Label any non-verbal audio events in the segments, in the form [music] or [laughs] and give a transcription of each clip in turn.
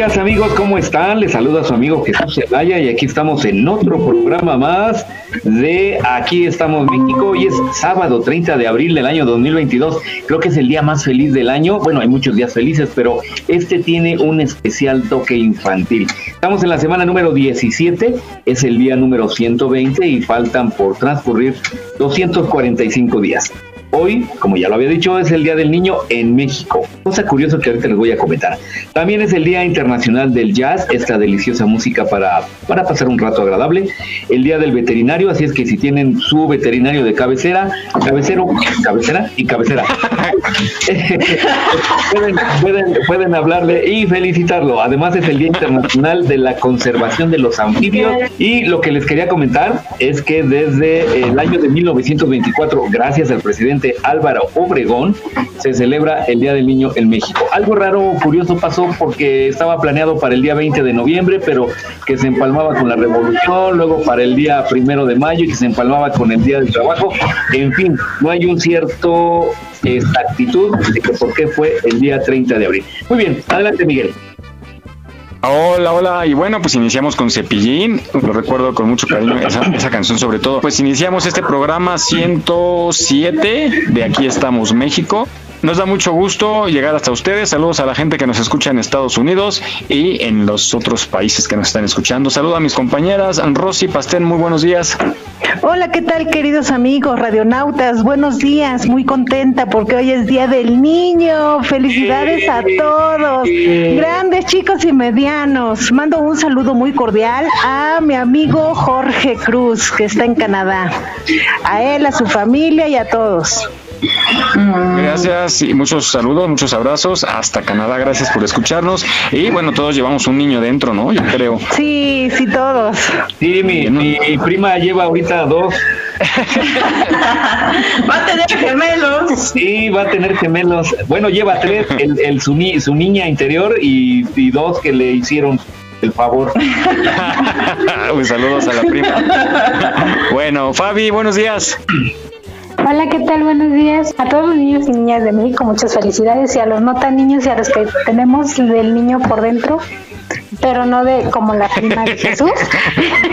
días amigos, ¿cómo están? Les saluda su amigo Jesús Zelaya y aquí estamos en otro programa más de Aquí estamos México. Hoy es sábado 30 de abril del año 2022. Creo que es el día más feliz del año. Bueno, hay muchos días felices, pero este tiene un especial toque infantil. Estamos en la semana número 17, es el día número 120 y faltan por transcurrir 245 días. Hoy, como ya lo había dicho, es el Día del Niño en México. Cosa curiosa que ahorita les voy a comentar. También es el Día Internacional del Jazz, esta deliciosa música para, para pasar un rato agradable. El Día del Veterinario, así es que si tienen su veterinario de cabecera, cabecero, cabecera y cabecera, [laughs] pueden, pueden, pueden hablarle y felicitarlo. Además es el Día Internacional de la Conservación de los Anfibios. Y lo que les quería comentar es que desde el año de 1924, gracias al presidente Álvaro Obregón, se celebra el Día del Niño en México. Algo raro, curioso pasó porque estaba planeado para el día 20 de noviembre, pero que se empalmaba con la revolución, luego para el día primero de mayo y que se empalmaba con el Día del Trabajo. En fin, no hay un cierto exactitud de que por qué fue el día 30 de abril. Muy bien, adelante Miguel. Hola, hola, y bueno, pues iniciamos con Cepillín, lo recuerdo con mucho cariño, esa, esa, canción sobre todo. Pues iniciamos este programa 107 de Aquí estamos México. Nos da mucho gusto llegar hasta ustedes. Saludos a la gente que nos escucha en Estados Unidos y en los otros países que nos están escuchando. Saludos a mis compañeras. Rosy Pastén, muy buenos días. Hola, ¿qué tal queridos amigos radionautas? Buenos días, muy contenta porque hoy es Día del Niño. Felicidades a todos, grandes chicos y medianos. Mando un saludo muy cordial a mi amigo Jorge Cruz, que está en Canadá. A él, a su familia y a todos. Gracias y muchos saludos, muchos abrazos hasta Canadá. Gracias por escucharnos. Y bueno, todos llevamos un niño dentro, ¿no? Yo creo. Sí, sí, todos. Sí, mi, mi, mi prima lleva ahorita dos. [laughs] va a tener gemelos. Sí, va a tener gemelos. Bueno, lleva tres, el, el su, ni, su niña interior y, y dos que le hicieron el favor. [laughs] Saludos a la prima. [laughs] bueno, Fabi, buenos días. Hola, ¿qué tal? Buenos días a todos los niños y niñas de México. Muchas felicidades y a los no tan niños y a los que tenemos del niño por dentro, pero no de como la prima de Jesús.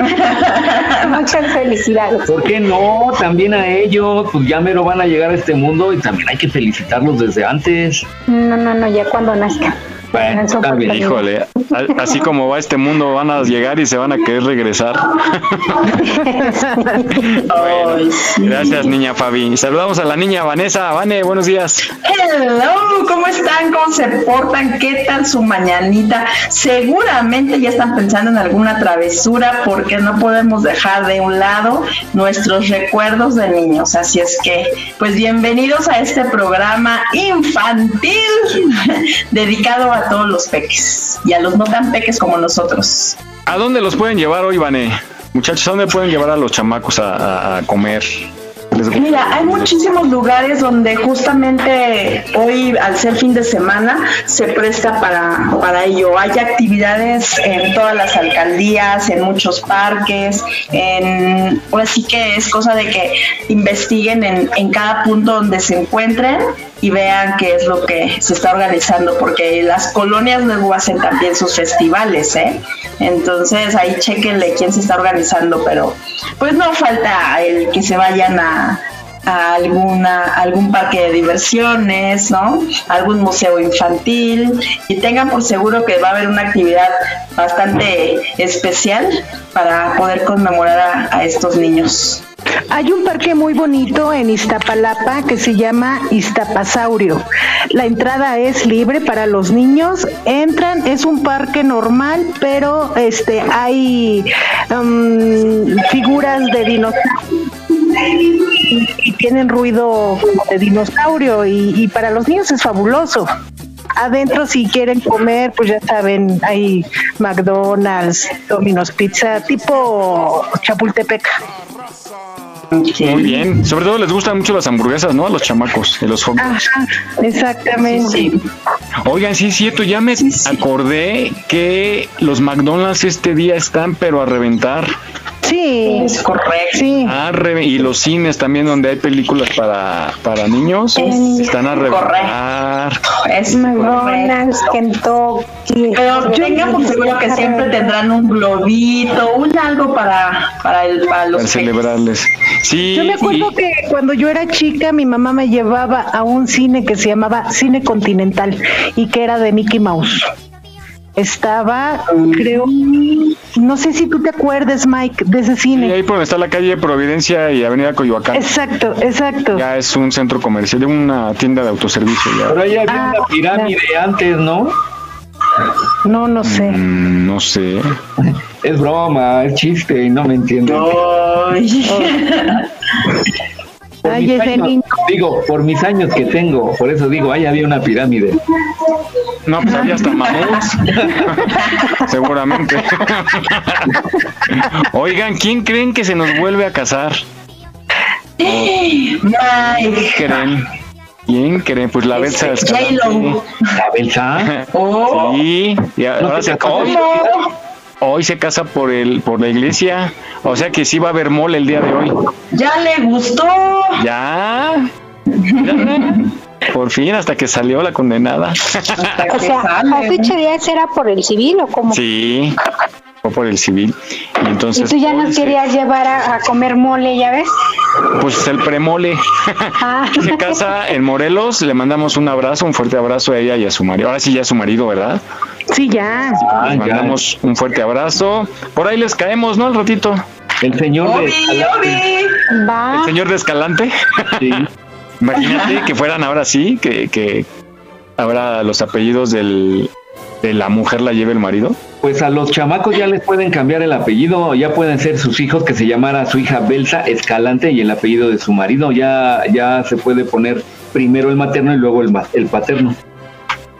[laughs] Muchas felicidades. ¿Por qué no? También a ellos, pues ya mero van a llegar a este mundo y también hay que felicitarlos desde antes. No, no, no, ya cuando nazcan. Bueno. Híjole, así como va este mundo, van a llegar y se van a querer regresar. [laughs] bueno, gracias, niña Fabi. Saludamos a la niña Vanessa. Vane, buenos días. Hello, ¿cómo están? ¿Cómo se portan? ¿Qué tal su mañanita? Seguramente ya están pensando en alguna travesura porque no podemos dejar de un lado nuestros recuerdos de niños. Así es que, pues bienvenidos a este programa infantil [laughs] dedicado a a todos los peques y a los no tan peques como nosotros. ¿A dónde los pueden llevar hoy, Vané? Muchachos, ¿a dónde pueden llevar a los chamacos a, comer? Mira, hay muchísimos lugares donde justamente hoy, al ser fin de semana, se presta para, para ello. Hay actividades en todas las alcaldías, en muchos parques, en, ahora sí que es cosa de que investiguen en, en cada punto donde se encuentren y vean qué es lo que se está organizando, porque las colonias luego hacen también sus festivales, ¿eh? Entonces ahí chequenle quién se está organizando, pero pues no falta el que se vayan a, a alguna, algún parque de diversiones, ¿no? Algún museo infantil y tengan por seguro que va a haber una actividad bastante especial para poder conmemorar a, a estos niños. Hay un parque muy bonito en Iztapalapa que se llama Iztapasaurio. La entrada es libre para los niños. Entran, es un parque normal, pero este hay um, figuras de dinosaurios y, tienen ruido de dinosaurio y para los niños es fabuloso. Adentro si quieren comer, pues ya saben, hay McDonald's, Domino's Pizza, tipo Chapultepec. Muy bien. Sobre todo les gustan mucho las hamburguesas, ¿no? A los chamacos, y los hot dogs. Ajá, exactamente. Oigan, sí es cierto, ya me acordé que los McDonald's este día están pero a reventar. Sí, Es correcto. sí. A y los cines también donde hay películas para, para niños Es están a reventar. Es McDonald's. Kentucky. Pero tengan por seguro que siempre tendrán un globito, un algo para, para, el, para los Para celebrarles. Sí, Yo me acuerdo y- que cuando yo era chica, mi mamá me llevaba a un cine que se llamaba Cine Continental y que era de Mickey Mouse. Estaba, creo, no sé si tú te acuerdes, Mike, de ese sí, cine. ahí por donde está la calle Providencia y Avenida Coyoacán. Exacto, exacto. Ya es un centro comercial, de una tienda de autoservicio. Ya. Pero ahí había Ah, una pirámide antes, ¿no? No, no sé. Mm, no sé. Es broma, es chiste y no me entienden. Ay. [laughs] Por Ay, mis ese años- niño. Digo, por mis años que tengo, por eso digo, ahí había una pirámide. No, pues había hasta mamuts. [laughs] Seguramente. [laughs] Oigan, ¿quién creen que se nos vuelve a casar? ¿Quién creen? ¿Quién creen? Pues la Belsa. La Belsa. Oh. Sí, y ahora se se, casó. Hoy, se casa por el por la iglesia, o sea que sí va a haber mole el día de hoy. Ya le gustó. Ya, ya, por fin hasta que salió la condenada. O sea, ocho días era por el civil o como. Sí, por el civil. Y Y entonces tú ya nos se- querías llevar a, a comer mole, ¿ya ves? pues el premole. [laughs] Ah. Se casa en Morelos, le mandamos un abrazo, un fuerte abrazo a ella y a su marido. Ahora sí ya es su marido, ¿verdad? Sí, ya. Ah, Les ya. mandamos un fuerte abrazo. Por ahí les caemos, ¿no? Al ratito. El señor de Obi. Va. El señor de Escalante. Sí. [laughs] Imagínate que fueran ahora sí, que, que ahora los apellidos del, de la mujer la lleve el marido. Pues a los chamacos ya les pueden cambiar el apellido, ya pueden ser sus hijos que se llamara su hija Belsa Escalante y el apellido de su marido, ya, ya se puede poner primero el materno y luego el, el paterno.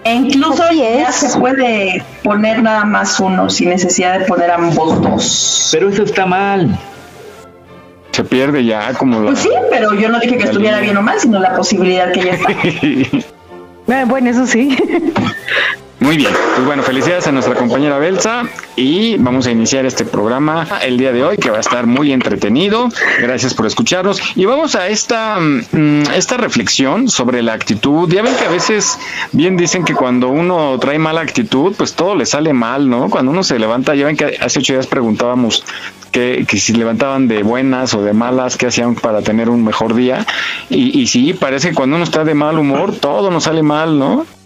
E incluso ya es. se puede poner nada más uno sin necesidad de poner ambos dos. Pero eso está mal. Se pierde ya como. Pues sí, pero yo no dije que estuviera bien o mal, sino la posibilidad que ya está. Ah, [laughs] Bueno, eso sí. Muy bien, pues bueno, felicidades a nuestra compañera Belsa y vamos a iniciar este programa el día de hoy que va a estar muy entretenido. Gracias por escucharnos y vamos a esta, mm, esta reflexión sobre la actitud. Ya ven que a veces bien dicen que cuando uno trae mala actitud, pues todo le sale mal, ¿no? Cuando uno se levanta, ya ven que hace ocho días preguntábamos que, que si levantaban de buenas o de malas, qué hacían para tener un mejor día. Y, y sí, parece que cuando uno está de mal humor, todo nos sale mal, ¿no?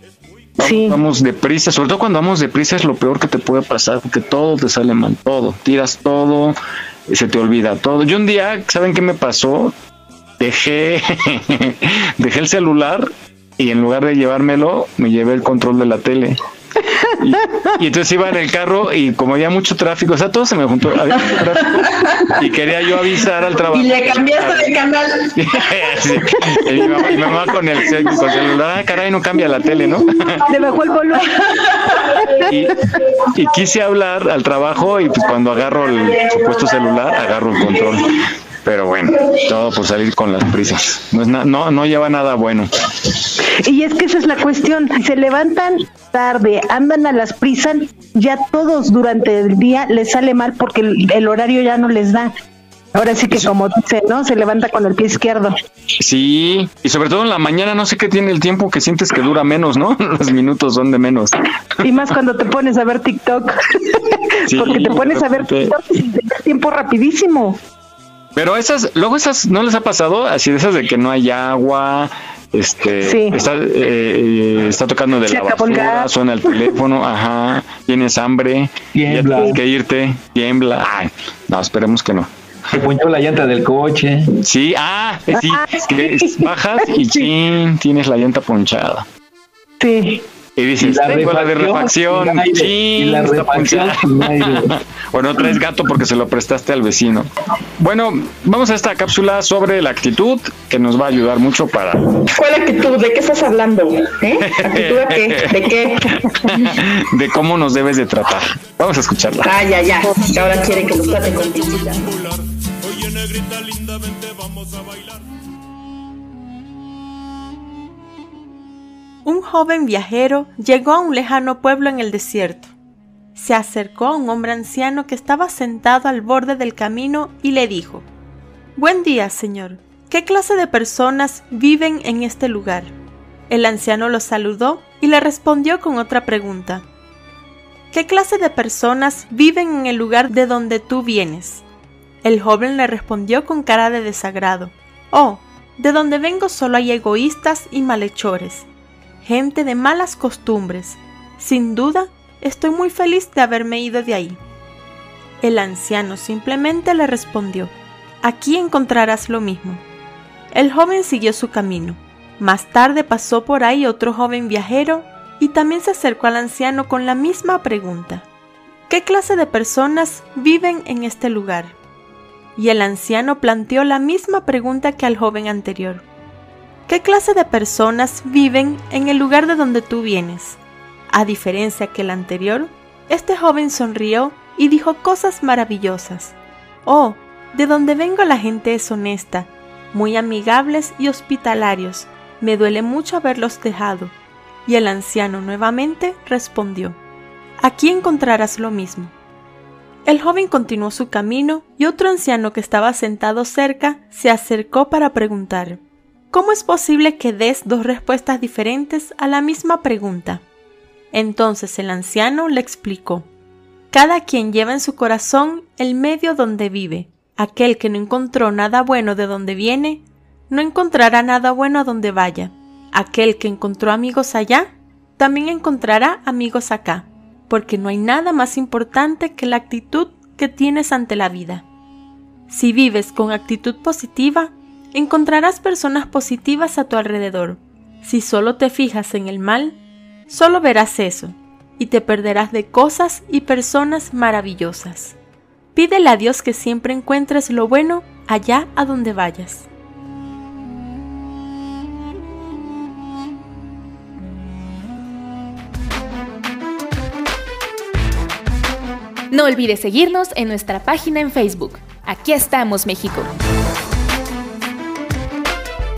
Sí. Vamos deprisa, sobre todo cuando vamos deprisa es lo peor que te puede pasar, porque todo te sale mal, todo, tiras todo, se te olvida todo. Yo un día, ¿saben qué me pasó? Dejé, [laughs] dejé el celular y en lugar de llevármelo, me llevé el control de la tele. Y, y entonces iba en el carro y como había mucho tráfico, o sea, todo se me juntó, había mucho tráfico y quería yo avisar al trabajo. Y le cambiaste de canal. [laughs] Sí, y mi, mamá, mi mamá con el, con el celular, ah, caray, no cambia la tele, ¿no? [laughs] Le bajó el volumen. y, y quise hablar al trabajo y pues cuando agarro el supuesto celular, agarro el control. Pero bueno, todo por salir con las prisas. No, es na- no, no lleva nada bueno. Y es que esa es la cuestión. Si se levantan tarde, andan a las prisas, ya todos durante el día les sale mal porque el, el horario ya no les da. Ahora sí que como dice, ¿no? Se levanta con el pie izquierdo. Sí, y sobre todo en la mañana no sé qué tiene el tiempo que sientes que dura menos, ¿no? [laughs] Los minutos son de menos. Y más cuando te pones a ver TikTok. Sí, [laughs] Porque te pones a ver. TikTok y el tiempo rapidísimo. Pero esas, luego esas, ¿no les ha pasado? Así de esas de que no hay agua, este, Sí. está, eh, está tocando de Se la basura, suena el [laughs] teléfono, ajá, tienes hambre, Tiembla. ya tienes que irte, tiembla. Ay, no, esperemos que no. Se ponchó la llanta del coche. Sí, ah, sí, Ah, que bajas y [laughs] chin, tienes la llanta ponchada. Sí. Y dices, Y la tengo la de refacción refacción, sin aire, chin, y la refacción ponchada. sin aire. [laughs] o no traes gato porque se lo prestaste al vecino. Bueno, vamos a esta cápsula sobre la actitud que nos va a ayudar mucho para ¿Cuál actitud? ¿De qué estás hablando? ¿Eh? ¿Actitud de qué? ¿De qué? [laughs] de cómo nos debes de tratar. Vamos a escucharla. Ah, ya, ya. Que ahora quiere que los trate con visita. Un joven viajero llegó a un lejano pueblo en el desierto. Se acercó a un hombre anciano que estaba sentado al borde del camino y le dijo, Buen día, señor. ¿Qué clase de personas viven en este lugar? El anciano lo saludó y le respondió con otra pregunta. ¿Qué clase de personas viven en el lugar de donde tú vienes? El joven le respondió con cara de desagrado. Oh, de donde vengo solo hay egoístas y malhechores gente de malas costumbres. Sin duda, estoy muy feliz de haberme ido de ahí. El anciano simplemente le respondió, aquí encontrarás lo mismo. El joven siguió su camino. Más tarde pasó por ahí otro joven viajero y también se acercó al anciano con la misma pregunta. ¿Qué clase de personas viven en este lugar? Y el anciano planteó la misma pregunta que al joven anterior. ¿Qué clase de personas viven en el lugar de donde tú vienes? A diferencia que el anterior, este joven sonrió y dijo cosas maravillosas. Oh, de donde vengo la gente es honesta, muy amigables y hospitalarios. Me duele mucho haberlos dejado. Y el anciano nuevamente respondió, Aquí encontrarás lo mismo. El joven continuó su camino y otro anciano que estaba sentado cerca se acercó para preguntar, ¿Cómo es posible que des dos respuestas diferentes a la misma pregunta? Entonces el anciano le explicó, Cada quien lleva en su corazón el medio donde vive. Aquel que no encontró nada bueno de donde viene, no encontrará nada bueno a donde vaya. Aquel que encontró amigos allá, también encontrará amigos acá, porque no hay nada más importante que la actitud que tienes ante la vida. Si vives con actitud positiva, encontrarás personas positivas a tu alrededor. Si solo te fijas en el mal, solo verás eso y te perderás de cosas y personas maravillosas. Pídele a Dios que siempre encuentres lo bueno allá a donde vayas. No olvides seguirnos en nuestra página en Facebook. Aquí estamos, México.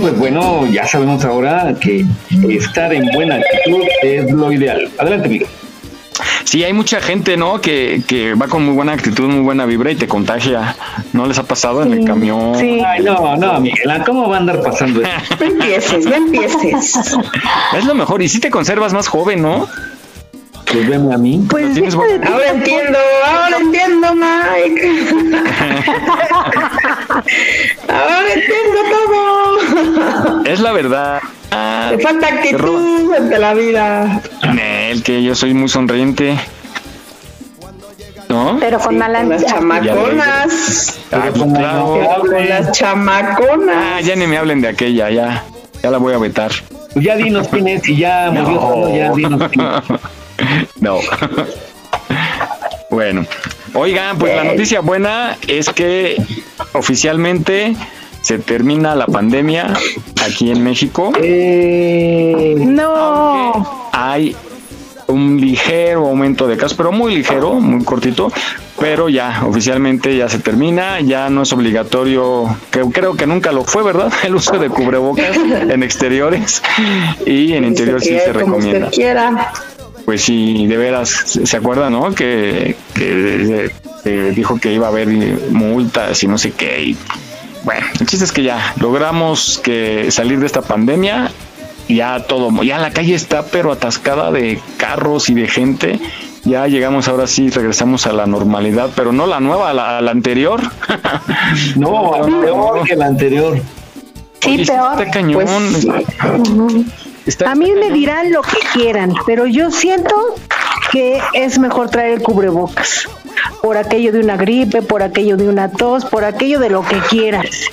Pues bueno, ya sabemos ahora que estar en buena actitud es lo ideal. Adelante, amigo. Sí, hay mucha gente, ¿no? Que, que va con muy buena actitud, muy buena vibra y te contagia. ¿No les ha pasado en el camión? Ay, no, no, Miguel, ¿cómo va a andar pasando eso? [laughs] No empieces, no empieces. Es lo mejor. Y si te conservas más joven, ¿no? Pues veme a mí. Pues Ahora entiendo, ahora entiendo, Mike. ahora entiendo todo. Es la verdad. Te falta actitud ante la vida. Nel, que yo soy muy sonriente. ¿No? Pero con Con las chamaconas. Ah, pues claro. Con las chamaconas. Ah, ya ni me hablen de aquella, ya. Ya la voy a vetar. Pues ya dinos quién es y ya murió todo, ya dinos quién es. [laughs] [laughs] No. Bueno, oigan, pues la noticia buena es que oficialmente se termina la pandemia aquí en México. no. Hay un ligero aumento de casos, pero muy ligero, muy cortito, pero ya oficialmente ya se termina, ya no es obligatorio, que creo que nunca lo fue, ¿verdad? [laughs] El uso de cubrebocas en exteriores y en interior sí se recomienda. Pues sí, de veras, se acuerda, ¿no? Que, que eh, dijo que iba a haber multas y no sé qué. Y, bueno, el chiste es que ya logramos que salir de esta pandemia ya todo, ya la calle está pero atascada de carros y de gente. Ya llegamos ahora sí, regresamos a la normalidad, pero no la nueva, la, la anterior. [laughs] no, peor que la anterior. Sí, peor. Está cañón. Pues, a mí me dirán lo que quieran, pero yo siento que es mejor traer el cubrebocas. Por aquello de una gripe, por aquello de una tos, por aquello de lo que quieras.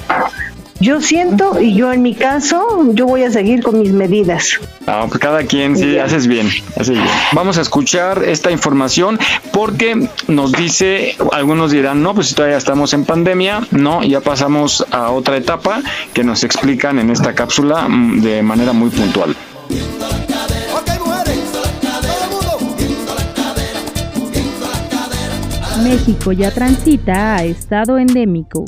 Yo siento y yo en mi caso, yo voy a seguir con mis medidas. Ah, pues cada quien, sí, haces bien, haces bien. Vamos a escuchar esta información porque nos dice, algunos dirán, no, pues todavía estamos en pandemia, no, ya pasamos a otra etapa que nos explican en esta cápsula mm, de manera muy puntual. México ya transita a estado endémico.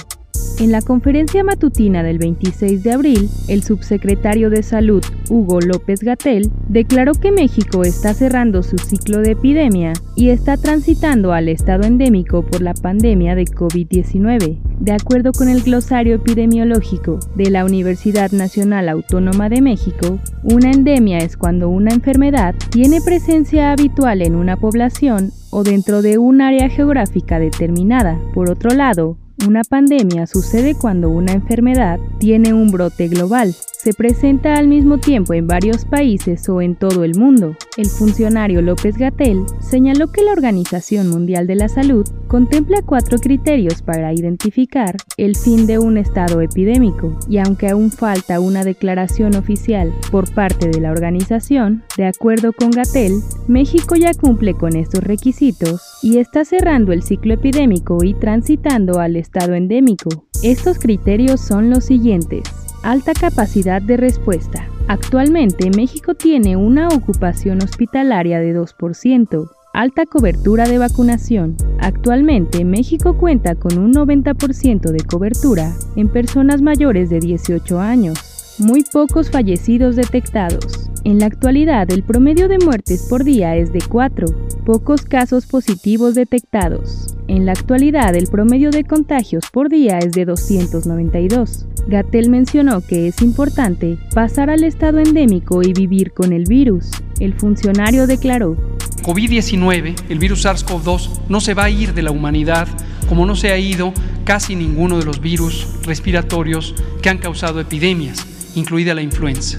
En la conferencia matutina del 26 de abril, el subsecretario de Salud, Hugo López Gatel, declaró que México está cerrando su ciclo de epidemia y está transitando al estado endémico por la pandemia de COVID-19. De acuerdo con el glosario epidemiológico de la Universidad Nacional Autónoma de México, una endemia es cuando una enfermedad tiene presencia habitual en una población o dentro de un área geográfica determinada. Por otro lado, una pandemia sucede cuando una enfermedad tiene un brote global, se presenta al mismo tiempo en varios países o en todo el mundo. El funcionario López Gatel señaló que la Organización Mundial de la Salud contempla cuatro criterios para identificar el fin de un estado epidémico, y aunque aún falta una declaración oficial por parte de la organización, de acuerdo con Gatel, México ya cumple con estos requisitos y está cerrando el ciclo epidémico y transitando al estado endémico. Estos criterios son los siguientes. Alta capacidad de respuesta. Actualmente México tiene una ocupación hospitalaria de 2%. Alta cobertura de vacunación. Actualmente México cuenta con un 90% de cobertura en personas mayores de 18 años. Muy pocos fallecidos detectados. En la actualidad el promedio de muertes por día es de 4. Pocos casos positivos detectados. En la actualidad el promedio de contagios por día es de 292. Gatel mencionó que es importante pasar al estado endémico y vivir con el virus. El funcionario declaró, COVID-19, el virus SARS-CoV-2, no se va a ir de la humanidad como no se ha ido casi ninguno de los virus respiratorios que han causado epidemias, incluida la influenza.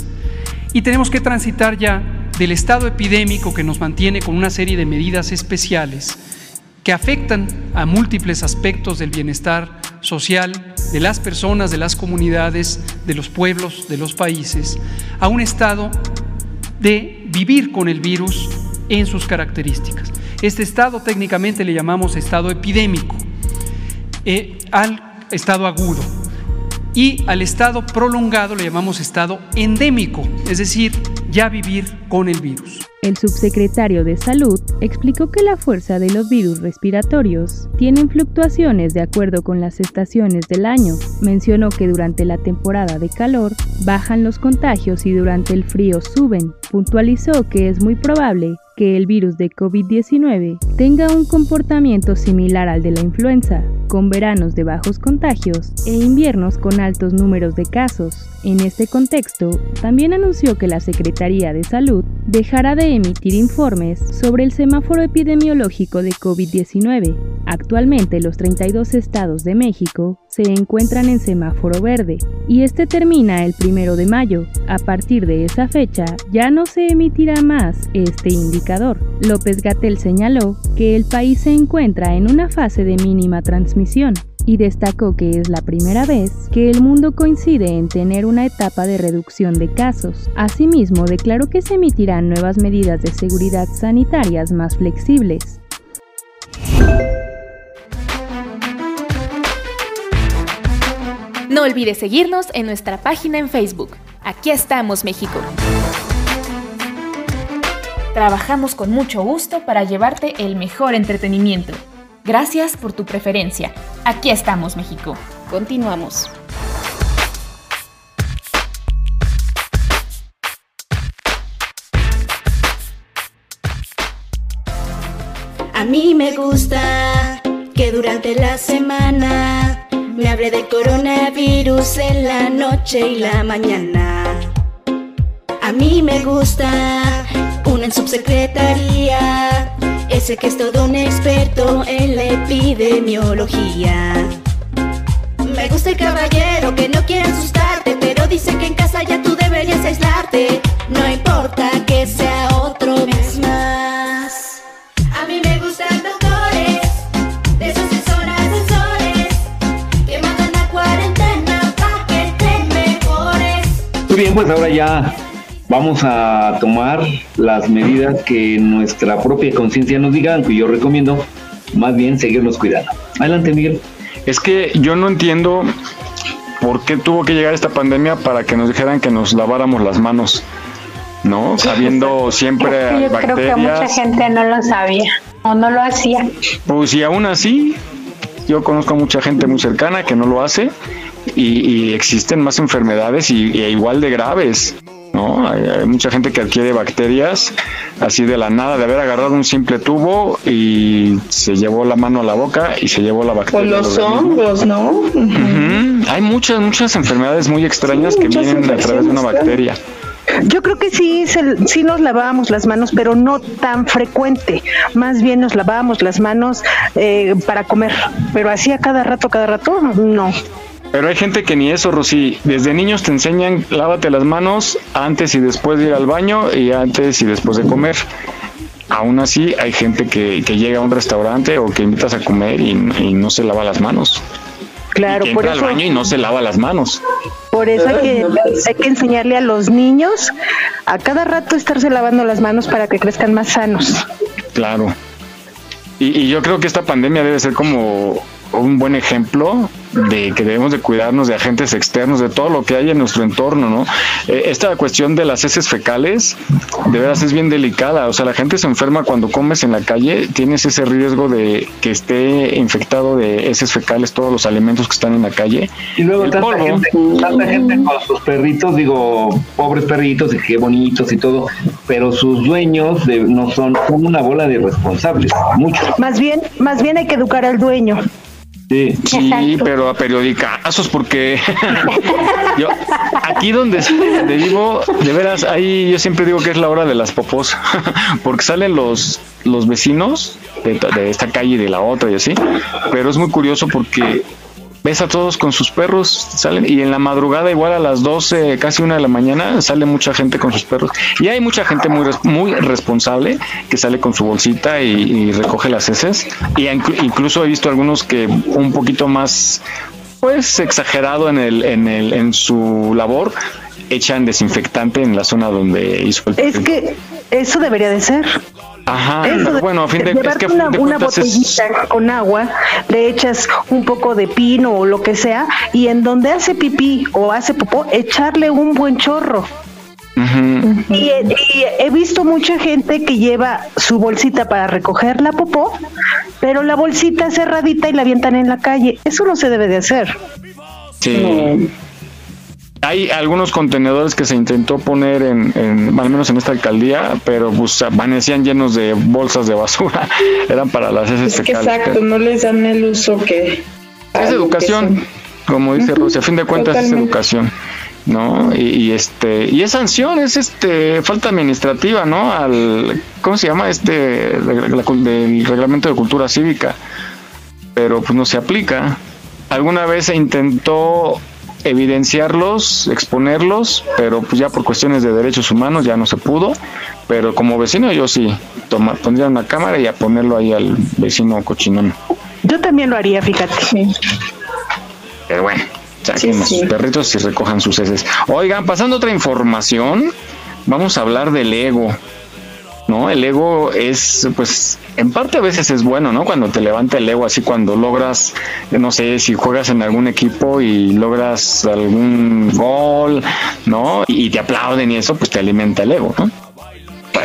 Y tenemos que transitar ya del estado epidémico que nos mantiene con una serie de medidas especiales que afectan a múltiples aspectos del bienestar social de las personas, de las comunidades, de los pueblos, de los países, a un estado de vivir con el virus en sus características. Este estado técnicamente le llamamos estado epidémico, eh, al estado agudo. Y al estado prolongado le llamamos estado endémico, es decir, ya vivir con el virus. El subsecretario de Salud explicó que la fuerza de los virus respiratorios tienen fluctuaciones de acuerdo con las estaciones del año. Mencionó que durante la temporada de calor bajan los contagios y durante el frío suben. Puntualizó que es muy probable que el virus de COVID-19 tenga un comportamiento similar al de la influenza, con veranos de bajos contagios e inviernos con altos números de casos. En este contexto, también anunció que la Secretaría de Salud dejará de emitir informes sobre el semáforo epidemiológico de COVID-19. Actualmente los 32 estados de México se encuentran en semáforo verde y este termina el primero de mayo. A partir de esa fecha ya no se emitirá más este indicador. López Gatel señaló que el país se encuentra en una fase de mínima transmisión y destacó que es la primera vez que el mundo coincide en tener una etapa de reducción de casos. Asimismo, declaró que se emitirán nuevas medidas de seguridad sanitarias más flexibles. No olvides seguirnos en nuestra página en Facebook. Aquí estamos, México. Trabajamos con mucho gusto para llevarte el mejor entretenimiento. Gracias por tu preferencia. Aquí estamos, México. Continuamos. A mí me gusta que durante la semana me hable de coronavirus en la noche y la mañana. A mí me gusta una en subsecretaría, ese que es todo un experto en la epidemiología. Me gusta el caballero que no quiere asustarte, pero dice que en casa ya tú deberías aislarte. No importa que sea otro mes más. A mí me gustan doctores, esos asesores, que mandan a cuarentena pa' que te mejores. Muy bien, pues ahora ya vamos a tomar las medidas que nuestra propia conciencia nos diga, aunque yo recomiendo más bien seguirnos cuidando. Adelante, Miguel. Es que yo no entiendo por qué tuvo que llegar esta pandemia para que nos dijeran que nos laváramos las manos, ¿no? Sabiendo siempre Yo creo que mucha bacterias. gente no lo sabía o no lo hacía. Pues y aún así, yo conozco a mucha gente muy cercana que no lo hace y, y existen más enfermedades y, y igual de graves. ¿No? Hay, hay mucha gente que adquiere bacterias así de la nada, de haber agarrado un simple tubo y se llevó la mano a la boca y se llevó la O bacteria. al los hongos, ¿no? Hay muchas, muchas enfermedades muy extrañas que vienen a través de una bacteria. Yo creo que sí, se- sí nos lavábamos las manos, pero no tan frecuente. Más bien nos lavábamos las manos eh, para comer, pero así a cada rato, cada rato, no. Pero hay gente que ni eso, Rosy. Desde niños te enseñan lávate las manos antes y después de ir al baño y antes y después de comer. Aún así, hay gente que, que llega a un restaurante o que invitas a comer y, y no se lava las manos. Claro, Que por entra eso, al baño y no se lava las manos. por eso hay que, hay que enseñarle a los niños a cada rato estarse lavando las manos para que crezcan más sanos. Claro. Y, y yo creo que esta pandemia debe ser como un buen ejemplo de que debemos de cuidarnos de agentes externos, de todo lo que hay en nuestro entorno, ¿no? Eh, esta cuestión de las heces fecales, de veras es bien delicada. O sea, la gente se enferma cuando comes en la calle, tienes ese riesgo de que esté infectado de heces fecales todos los alimentos que están en la calle. Y luego El tanta polvo. gente, tanta gente con sus perritos, digo, pobres perritos y qué bonitos y todo, pero sus dueños de- no son, son una bola de irresponsables, muchos. Más bien, más bien hay que educar al dueño. Sí. Sí, pero a periodicazos, porque [laughs] yo aquí donde, donde vivo, de veras, ahí yo siempre digo que es la hora de las popos, [laughs] porque salen los, los vecinos de, de esta calle y de la otra y así, pero es muy curioso porque ves a todos con sus perros, salen y en la madrugada igual a las 12, casi una de la mañana, sale mucha gente con sus perros y hay mucha gente muy muy responsable que sale con su bolsita y, recoge las heces y inclu- incluso he visto algunos que un poquito más pues exagerado en el en el en su labor echan desinfectante en la zona donde hizo el Es que eso debería de ser. Ajá, Eso bueno, a fin de, es que una, de una es- botellita con agua, le echas un poco de pino o lo que sea, y en donde hace pipí o hace popó, echarle un buen chorro. Y he visto mucha gente que lleva su bolsita para recoger la popó, pero la bolsita cerradita y la avientan en la calle. Eso no se debe de hacer. Sí. Hay algunos contenedores que se intentó poner en, en- al menos en esta alcaldía, pero pues amanecían llenos de bolsas de basura. [laughs] Eran para las heces Es que exacto, no les dan el uso que... Es educación, como dice Rusia, a fin de cuentas es educación, ¿no? Y, y, este y es sanción, es este falta administrativa, ¿no? Al ¿cómo se llama este la del reglamento de cultura cívica? Pero pues no se aplica. Alguna vez se intentó evidenciarlos, exponerlos, pero pues ya por cuestiones de derechos humanos ya no se pudo. Pero como vecino yo sí toma, pondría una cámara y a ponerlo ahí al vecino cochinón. Yo también lo haría, fíjate. Pero bueno, saquen Sí, sus perritos y recojan sus heces. Oigan, pasando a otra información, vamos a hablar del ego. ¿No? El ego es, pues, en parte a veces es bueno, ¿no? Cuando te levanta el ego, así cuando logras, no sé, si juegas en algún equipo y logras algún gol, ¿no? Y te aplauden y eso, pues te alimenta el ego, ¿no?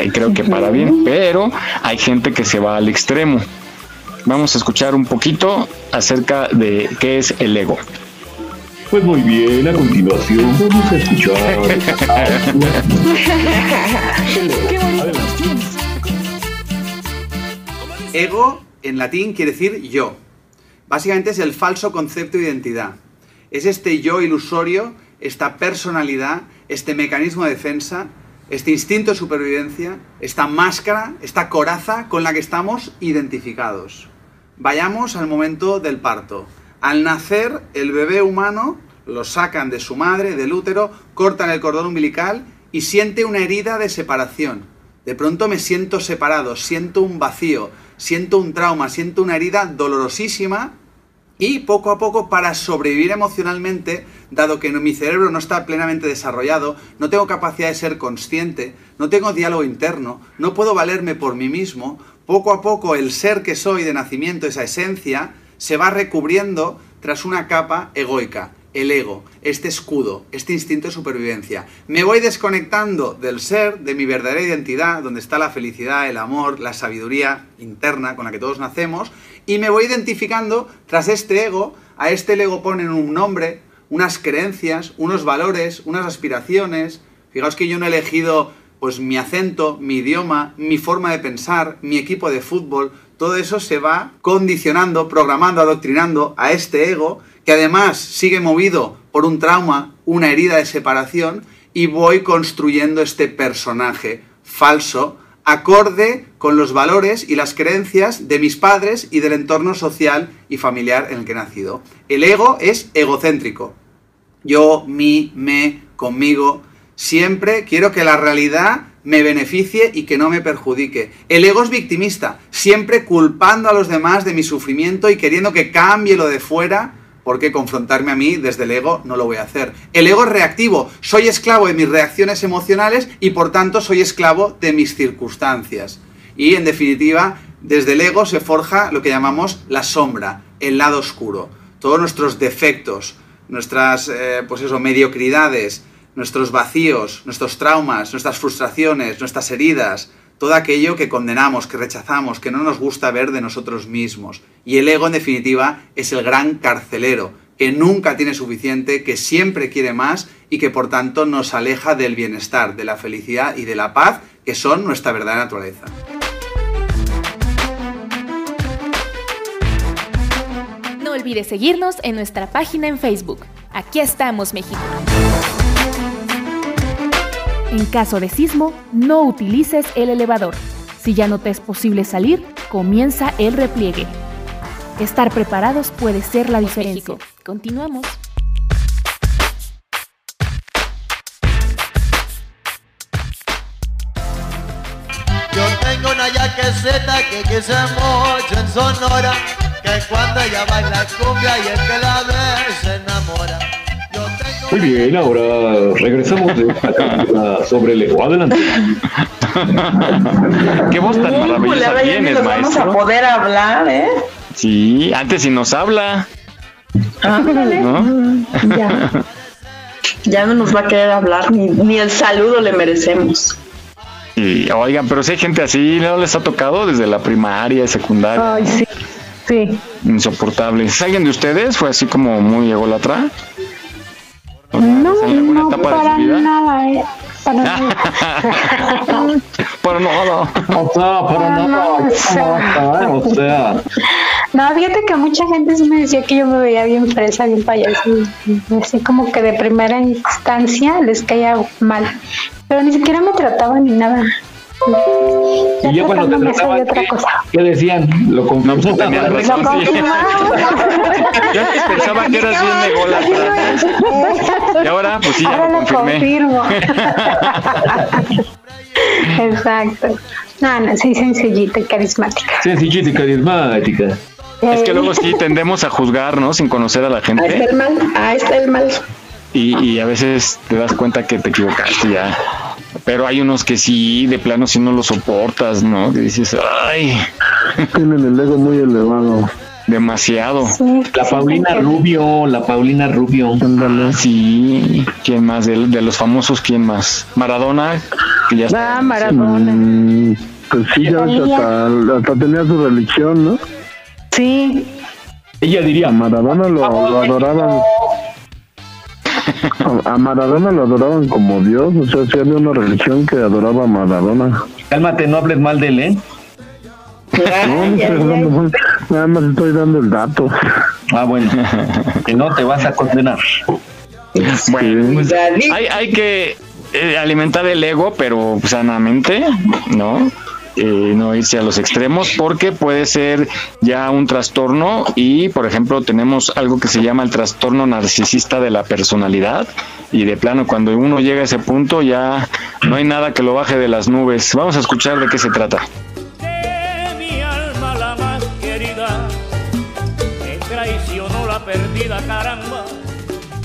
Y creo que para bien, pero hay gente que se va al extremo. Vamos a escuchar un poquito acerca de qué es el ego. Pues muy bien, a continuación vamos a escuchar. [laughs] [laughs] [laughs] Ego en latín quiere decir yo. Básicamente es el falso concepto de identidad. Es este yo ilusorio, esta personalidad, este mecanismo de defensa, este instinto de supervivencia, esta máscara, esta coraza con la que estamos identificados. Vayamos al momento del parto. Al nacer, el bebé humano lo sacan de su madre, del útero, cortan el cordón umbilical y siente una herida de separación. De pronto me siento separado, siento un vacío, siento un trauma, siento una herida dolorosísima y poco a poco para sobrevivir emocionalmente, dado que mi cerebro no está plenamente desarrollado, no tengo capacidad de ser consciente, no tengo diálogo interno, no puedo valerme por mí mismo, poco a poco el ser que soy de nacimiento, esa esencia, se va recubriendo tras una capa egoica, el ego, este escudo, este instinto de supervivencia. Me voy desconectando del ser, de mi verdadera identidad, donde está la felicidad, el amor, la sabiduría interna con la que todos nacemos, y me voy identificando tras este ego, a este ego ponen un nombre, unas creencias, unos valores, unas aspiraciones. Fijaos que yo no he elegido pues mi acento, mi idioma, mi forma de pensar, mi equipo de fútbol, todo eso se va condicionando, programando, adoctrinando a este ego que además sigue movido por un trauma, una herida de separación, y voy construyendo este personaje falso, acorde con los valores y las creencias de mis padres y del entorno social y familiar en el que he nacido. El ego es egocéntrico. Yo, mí, me, conmigo. Siempre quiero que la realidad me beneficie y que no me perjudique. El ego es victimista, siempre culpando a los demás de mi sufrimiento y queriendo que cambie lo de fuera porque confrontarme a mí desde el ego no lo voy a hacer. El ego es reactivo, soy esclavo de mis reacciones emocionales y por tanto soy esclavo de mis circunstancias. Y en definitiva, desde el ego se forja lo que llamamos la sombra, el lado oscuro. Todos nuestros defectos, nuestras eh, pues eso, mediocridades, nuestros vacíos, nuestros traumas, nuestras frustraciones, nuestras heridas, todo aquello que condenamos, que rechazamos, que no nos gusta ver de nosotros mismos. Y el ego, en definitiva, es el gran carcelero, que nunca tiene suficiente, que siempre quiere más y que por tanto nos aleja del bienestar, de la felicidad y de la paz, que son nuestra verdadera naturaleza. No olvides seguirnos en nuestra página en Facebook. Aquí estamos, México. En caso de sismo, no utilices el elevador. Si ya no te es posible salir, comienza el repliegue. Estar preparados puede ser la diferencia. Continuamos. Yo tengo una yaqueceta que quise mucho en Sonora, que cuando ella baila cumbia y el que la ve se enamora. Muy bien, ahora regresamos de esta cápsula sobre el ego. Adelante. [laughs] Qué voz tan maravillosa tienes, nos vamos a maestro. poder hablar, ¿eh? Sí, antes si nos habla. Ándale. ¿No? Ya. Ya no nos va a querer hablar, ni, ni el saludo le merecemos. Y, oigan, pero si hay gente así, ¿no les ha tocado desde la primaria, secundaria? Ay, sí. Sí. Insoportable. ¿Alguien de ustedes fue así como muy ególatra? No, ¿En alguna no, etapa de para su vida? nada, eh. Para [laughs] nada. Para nada. O sea, para Para nada. nada, o sea. O sea, No, fíjate que mucha gente sí me decía que yo me veía bien fresa, bien payaso. Así como que de primera instancia les caía mal. Pero ni siquiera me trataban ni nada. Ya y ya cuando te soy trataban, otra ¿qué, cosa. qué decían? Lo confirmaron. tenías Lo razón, sí. confirmaron. Yo antes pensaba que eras bien ególatra. Y ahora, pues sí, ya Ahora lo lo confirmé. confirmo. [laughs] Exacto. No, no, sí, sencillita y carismática. Sencillita y carismática. Es que luego sí [laughs] tendemos a juzgar, ¿no? Sin conocer a la Ahí está gente. el mal, ahí está el mal. Y, y a veces te das cuenta que te equivocaste ya. Pero hay unos que sí, de plano, si no lo soportas, ¿no? Que dices, ay. Tienen el ego muy elevado. Demasiado. La Paulina Rubio, la Paulina Rubio. Ah, sí. ¿Quién más? De, de los famosos, ¿quién más? Maradona, que ya está. Ah, Maradona. Mm, pues sí, ya ves, hasta, hasta tenía su religión, ¿no? Sí. Ella diría. A Maradona lo, lo adoraban. A- Maradona lo adoraban como Dios, o sea, había una religión que adoraba a Maradona. Cálmate, no hables mal de él, ¿eh? No, no estoy hablando mal, nada más estoy dando el dato. Ah, bueno. que no te vas a condenar. Bueno, pues hay, hay que eh, alimentar el ego, pero sanamente, ¿no? Eh, no irse a los extremos porque puede ser ya un trastorno y por ejemplo tenemos algo que se llama el trastorno narcisista de la personalidad y de plano cuando uno llega a ese punto ya no hay nada que lo baje de las nubes. Vamos a escuchar de qué se trata.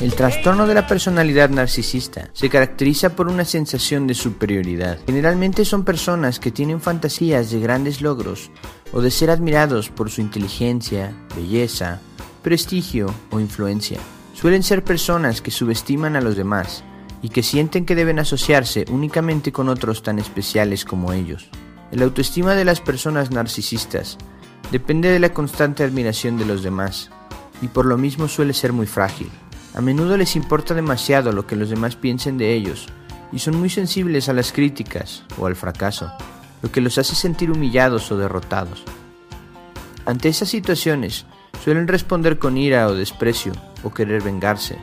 El trastorno de la personalidad narcisista se caracteriza por una sensación de superioridad. Generalmente son personas que tienen fantasías de grandes logros o de ser admirados por su inteligencia, belleza, prestigio o influencia. Suelen ser personas que subestiman a los demás y que sienten que deben asociarse únicamente con otros tan especiales como ellos. El autoestima de las personas narcisistas depende de la constante admiración de los demás y por lo mismo suele ser muy frágil. A menudo les importa demasiado lo que los demás piensen de ellos y son muy sensibles a las críticas o al fracaso, lo que los hace sentir humillados o derrotados. Ante esas situaciones, suelen responder con ira o desprecio o querer vengarse.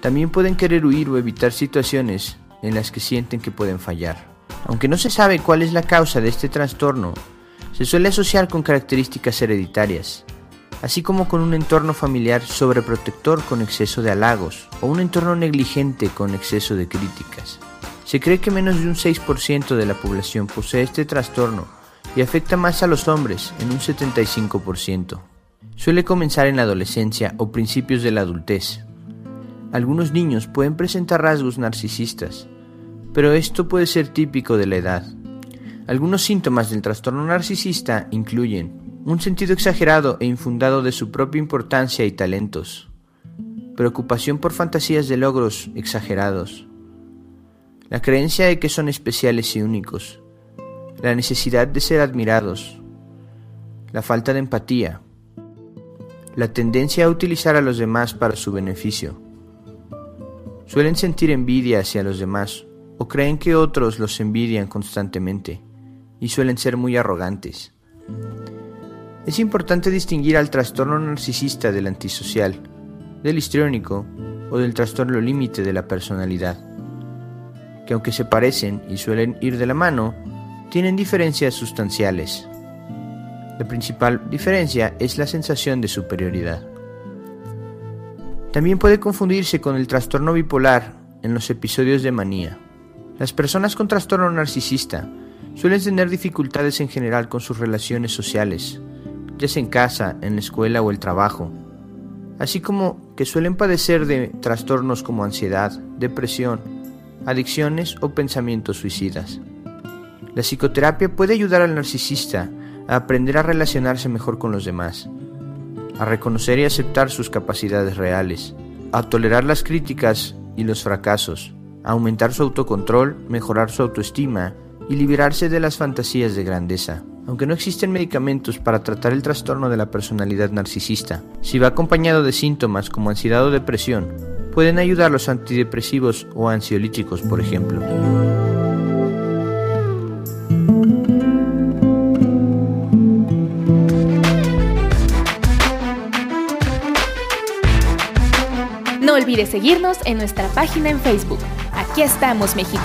También pueden querer huir o evitar situaciones en las que sienten que pueden fallar. Aunque no se sabe cuál es la causa de este trastorno, se suele asociar con características hereditarias, así como con un entorno familiar sobreprotector con exceso de halagos o un entorno negligente con exceso de críticas. Se cree que menos de un 6% de la población posee este trastorno y afecta más a los hombres en un 75%. Suele comenzar en la adolescencia o principios de la adultez. Algunos niños pueden presentar rasgos narcisistas, pero esto puede ser típico de la edad. Algunos síntomas del trastorno narcisista incluyen un sentido exagerado e infundado de su propia importancia y talentos, preocupación por fantasías de logros exagerados, la creencia de que son especiales y únicos, la necesidad de ser admirados, la falta de empatía, la tendencia a utilizar a los demás para su beneficio. Suelen sentir envidia hacia los demás o creen que otros los envidian constantemente y suelen ser muy arrogantes. Es importante distinguir al trastorno narcisista del antisocial, del histriónico o del trastorno límite de la personalidad, que aunque se parecen y suelen ir de la mano, tienen diferencias sustanciales. La principal diferencia es la sensación de superioridad. También puede confundirse con el trastorno bipolar en los episodios de manía. Las personas con trastorno narcisista suelen tener dificultades en general con sus relaciones sociales, ya sea en casa, en la escuela o el trabajo, así como que suelen padecer de trastornos como ansiedad, depresión, adicciones o pensamientos suicidas. La psicoterapia puede ayudar al narcisista a aprender a relacionarse mejor con los demás, a reconocer y aceptar sus capacidades reales, a tolerar las críticas y los fracasos, a aumentar su autocontrol, mejorar su autoestima y liberarse de las fantasías de grandeza. Aunque no existen medicamentos para tratar el trastorno de la personalidad narcisista, si va acompañado de síntomas como ansiedad o depresión, pueden ayudar los antidepresivos o ansiolíticos, por ejemplo. No olvides seguirnos en nuestra página en Facebook. Aquí estamos, México.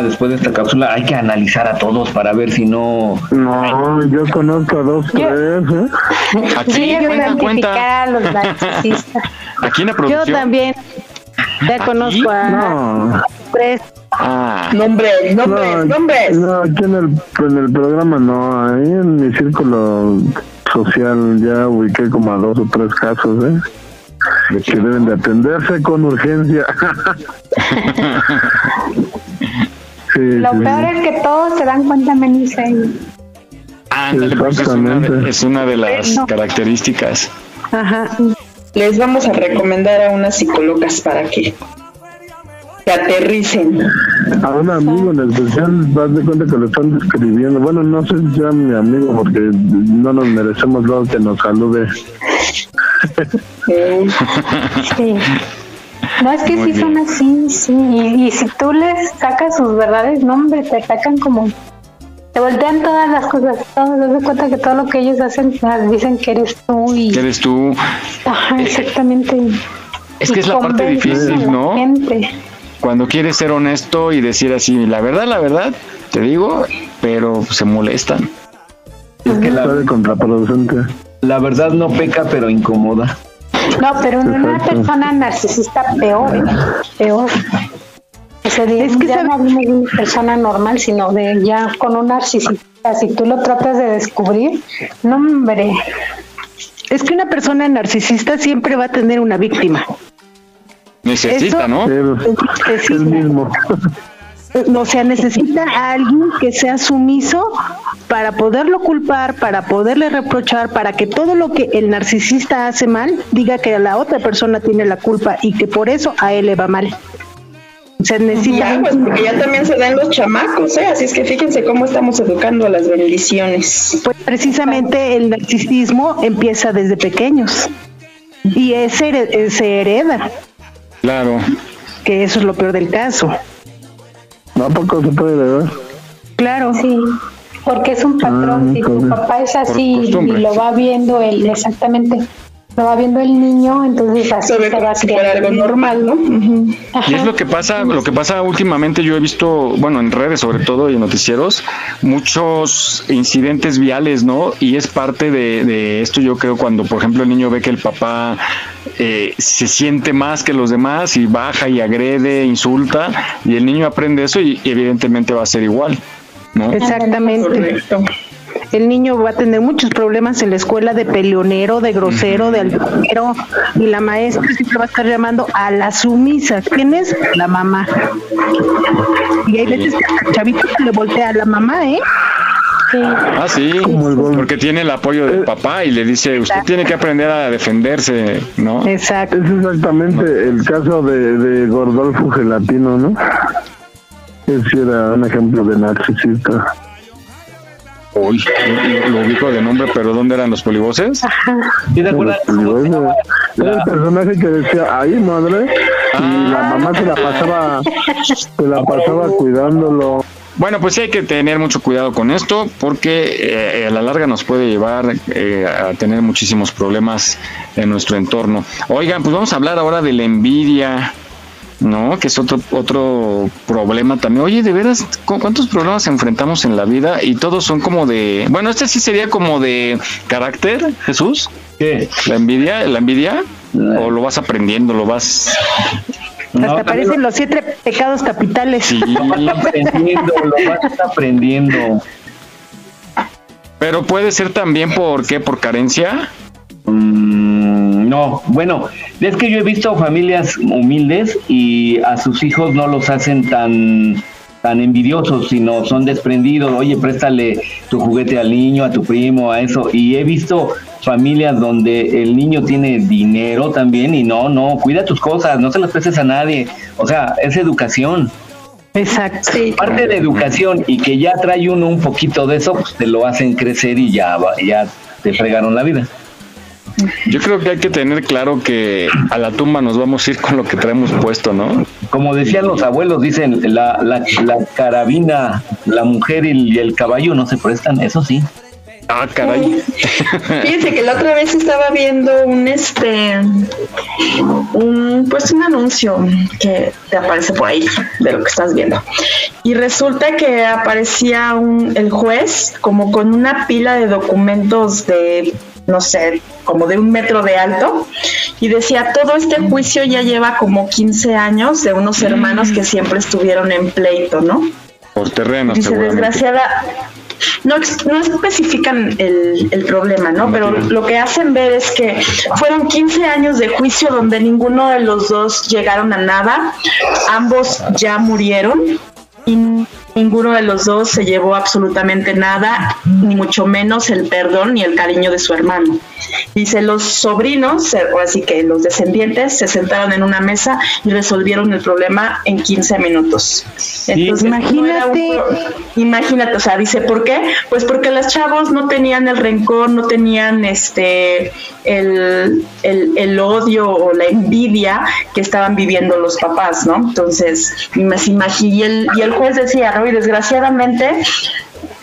Ya después de esta cápsula hay que analizar a todos para ver si no... No, yo conozco a dos, tres, ¿eh? Aquí, Yo cuenta, a los narcisistas. Aquí en la Yo producción. también. Ya conozco a No. tres. Ah, Nombres, nombres, No, nombres. no, aquí en el, en el programa no, ahí en mi círculo social ya ubiqué como a dos o tres casos, ¿eh? Que deben de atenderse con urgencia. [laughs] sí, Lo sí, peor sí. es que todos se dan cuenta menos ellos. pues es una, de, es una de las características. Ajá. Les vamos a recomendar a unas psicólogas para que se aterricen. A un amigo en especial, vas de cuenta que lo están describiendo. Bueno, no sé si sea mi amigo porque no nos merecemos luego que nos salude. Sí. [laughs] No, es que Muy sí son así, sí. Y, y si tú les sacas sus verdades, no, hombre, te sacan como. Te voltean todas las cosas, todo. Te das cuenta que todo lo que ellos hacen, las dicen que eres tú y. ¿Qué eres tú? Ajá, exactamente. Es que es la parte difícil, ¿no? gente. Cuando quieres ser honesto y decir así, la verdad, la verdad, te digo, pero se molestan. Es que la, contraproducente. la verdad no peca, pero incomoda. No, pero en una persona narcisista peor, ¿eh? peor. O sea, de- Es que ya sabe- no hablamos de una persona normal, sino de ya con un narcisista. Si tú lo tratas de descubrir, no, hombre. Es que una persona narcisista siempre va a tener una víctima. Necesita, Eso- ¿no? Necesita. El mismo. [laughs] [laughs] [laughs] O sea, necesita a alguien que sea sumiso para poderlo culpar, para poderle reprochar, para que todo lo que el narcisista hace mal diga que la otra persona tiene la culpa y que por eso a él le va mal. O sea, necesita Ya, pues porque ya también se dan los chamacos, ¿eh? Así es que fíjense cómo estamos educando a las bendiciones. Pues precisamente el narcisismo empieza desde pequeños y es here- se hereda, Claro. que eso es lo peor del caso. ¿A poco se puede ver? Claro. Sí, porque es un patrón. Ah, si tu papá es así y lo va viendo él, exactamente, va viendo el niño, entonces así fuera algo normal, ¿no? Y es lo que pasa, lo que pasa últimamente, yo he visto, bueno, en redes sobre todo y en noticieros, muchos incidentes viales, ¿no? Y es parte de, de esto, yo creo, cuando, por ejemplo, el niño ve que el papá eh, se siente más que los demás y baja y agrede, insulta, y el niño aprende eso y, y evidentemente va a ser igual, ¿no? Exactamente. Correcto. El niño va a tener muchos problemas en la escuela de peleonero, de grosero, de altanero, y la maestra siempre va a estar llamando a la sumisa. ¿Quién es? La mamá. Y hay veces que el chavito se le voltea a la mamá, ¿eh? Ah, sí, porque tiene el apoyo del papá y le dice, usted tiene que aprender a defenderse, ¿no? Exacto. Es exactamente el caso de, de Gordolfo Gelatino, ¿no? Ese era un ejemplo de narcisista. Uy, lo, ubico de nombre, pero ¿dónde eran los polivoces? ¿Sí te acuerdas? Era el personaje que decía, ay madre, y la mamá se la pasaba, se la pasaba cuidándolo. Bueno, pues sí hay que tener mucho cuidado con esto porque eh, a la larga nos puede llevar eh, a tener muchísimos problemas en nuestro entorno. Oigan, pues vamos a hablar ahora de la envidia, ¿no? Que es otro otro problema también. Oye, de veras, ¿cu- ¿cuántos problemas enfrentamos en la vida? Y todos son como de... Bueno, este sí sería como de carácter, Jesús. ¿Qué? ¿La envidia? ¿La envidia? ¿O lo vas aprendiendo, lo vas... Hasta aparecen los siete pecados capitales. Sí. Lo vas aprendiendo, lo vas aprendiendo. Pero puede ser también por qué, por carencia. Mm, no, bueno, es que yo he visto familias humildes y a sus hijos no los hacen tan tan envidiosos, sino son desprendidos. Oye, préstale tu juguete al niño, a tu primo, a eso. Y he visto familias donde el niño tiene dinero también y no, no, cuida tus cosas, no se las prestes a nadie. O sea, es educación. Exacto. Parte de educación y que ya trae uno un poquito de eso, pues te lo hacen crecer y ya, ya te fregaron la vida. Yo creo que hay que tener claro que a la tumba nos vamos a ir con lo que traemos puesto, ¿no? Como decían los abuelos, dicen, la, la, la carabina, la mujer y el, y el caballo no se prestan, eso sí. Ah, caray. Fíjense que la otra vez estaba viendo un este un pues un anuncio que te aparece por ahí de lo que estás viendo. Y resulta que aparecía un el juez como con una pila de documentos de no sé, como de un metro de alto, y decía, todo este juicio ya lleva como 15 años de unos hermanos que siempre estuvieron en pleito, ¿no? Por terreno, Dice, desgraciada, no, no especifican el, el problema, ¿no? Pero lo que hacen ver es que fueron 15 años de juicio donde ninguno de los dos llegaron a nada, ambos ya murieron. Y ninguno de los dos se llevó absolutamente nada, ni mucho menos el perdón ni el cariño de su hermano. Dice, los sobrinos, o así que los descendientes, se sentaron en una mesa y resolvieron el problema en 15 minutos. Entonces, imagínate. imagínate, o sea, dice, ¿por qué? Pues porque los chavos no tenían el rencor, no tenían este el, el, el odio o la envidia que estaban viviendo los papás, ¿no? Entonces, imagínate, y el, y el juez decía, ¿no? Y desgraciadamente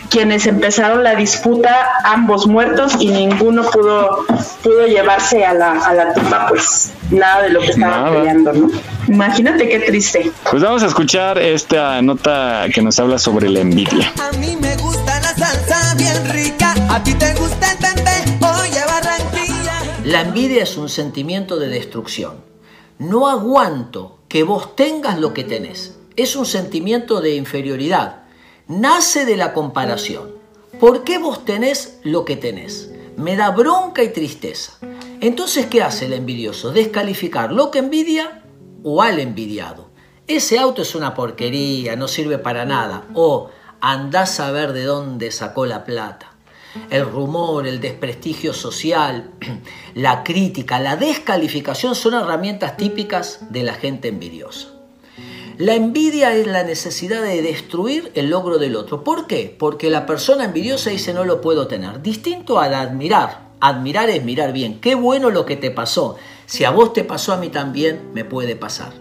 quienes empezaron la disputa, ambos muertos y ninguno pudo, pudo llevarse a la, a la tumba, pues nada de lo que estaban Nada. peleando, ¿no? Imagínate qué triste. Pues vamos a escuchar esta nota que nos habla sobre la envidia. A mí me gusta la salsa bien rica. A ti te gusta el tente. Oye, Barranquilla. La envidia es un sentimiento de destrucción. No aguanto que vos tengas lo que tenés. Es un sentimiento de inferioridad. Nace de la comparación. ¿Por qué vos tenés lo que tenés? Me da bronca y tristeza. Entonces, ¿qué hace el envidioso? Descalificar lo que envidia o al envidiado. Ese auto es una porquería, no sirve para nada. O andás a ver de dónde sacó la plata el rumor, el desprestigio social, [clears throat] la crítica, la descalificación son herramientas típicas de la gente envidiosa. La envidia es la necesidad de destruir el logro del otro. ¿Por qué? Porque la persona envidiosa dice no lo puedo tener. Distinto al admirar. Admirar es mirar bien. Qué bueno lo que te pasó. Si a vos te pasó, a mí también me puede pasar.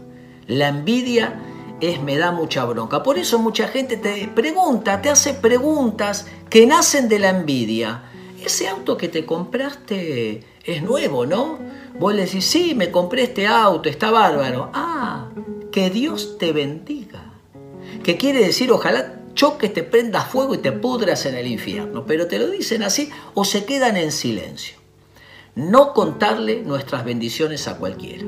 La envidia es me da mucha bronca. Por eso mucha gente te pregunta, te hace preguntas que nacen de la envidia. Ese auto que te compraste es nuevo, ¿no? Vos le decís, sí, me compré este auto, está bárbaro. Ah, que Dios te bendiga. Que quiere decir, ojalá choques, te prendas fuego y te pudras en el infierno. Pero te lo dicen así o se quedan en silencio. No contarle nuestras bendiciones a cualquiera.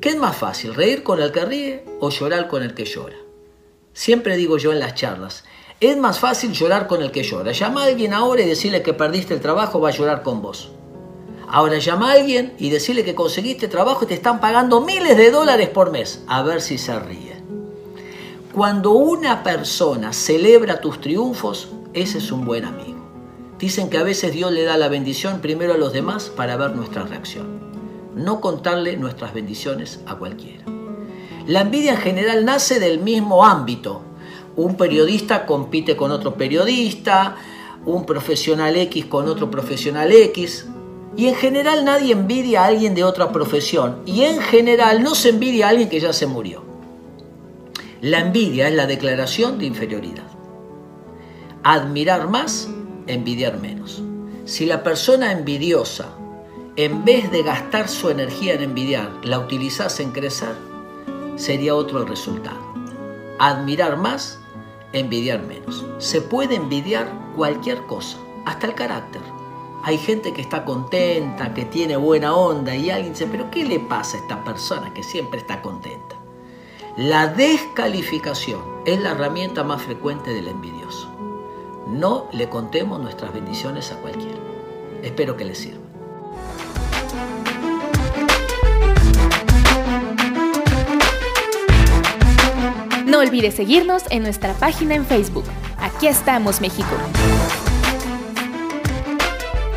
¿Qué es más fácil, reír con el que ríe o llorar con el que llora? Siempre digo yo en las charlas, es más fácil llorar con el que llora. Llama a alguien ahora y decirle que perdiste el trabajo, va a llorar con vos. Ahora llama a alguien y decirle que conseguiste trabajo y te están pagando miles de dólares por mes, a ver si se ríe. Cuando una persona celebra tus triunfos, ese es un buen amigo. Dicen que a veces Dios le da la bendición primero a los demás para ver nuestra reacción. No contarle nuestras bendiciones a cualquiera. La envidia en general nace del mismo ámbito. Un periodista compite con otro periodista, un profesional X con otro profesional X. Y en general nadie envidia a alguien de otra profesión. Y en general no se envidia a alguien que ya se murió. La envidia es la declaración de inferioridad. Admirar más, envidiar menos. Si la persona envidiosa, en vez de gastar su energía en envidiar, la utilizase en crecer, sería otro resultado. Admirar más, envidiar menos. Se puede envidiar cualquier cosa, hasta el carácter. Hay gente que está contenta, que tiene buena onda y alguien dice, pero ¿qué le pasa a esta persona que siempre está contenta? La descalificación es la herramienta más frecuente del envidioso. No le contemos nuestras bendiciones a cualquiera. Espero que les sirva. No olvides seguirnos en nuestra página en Facebook. Aquí estamos, México.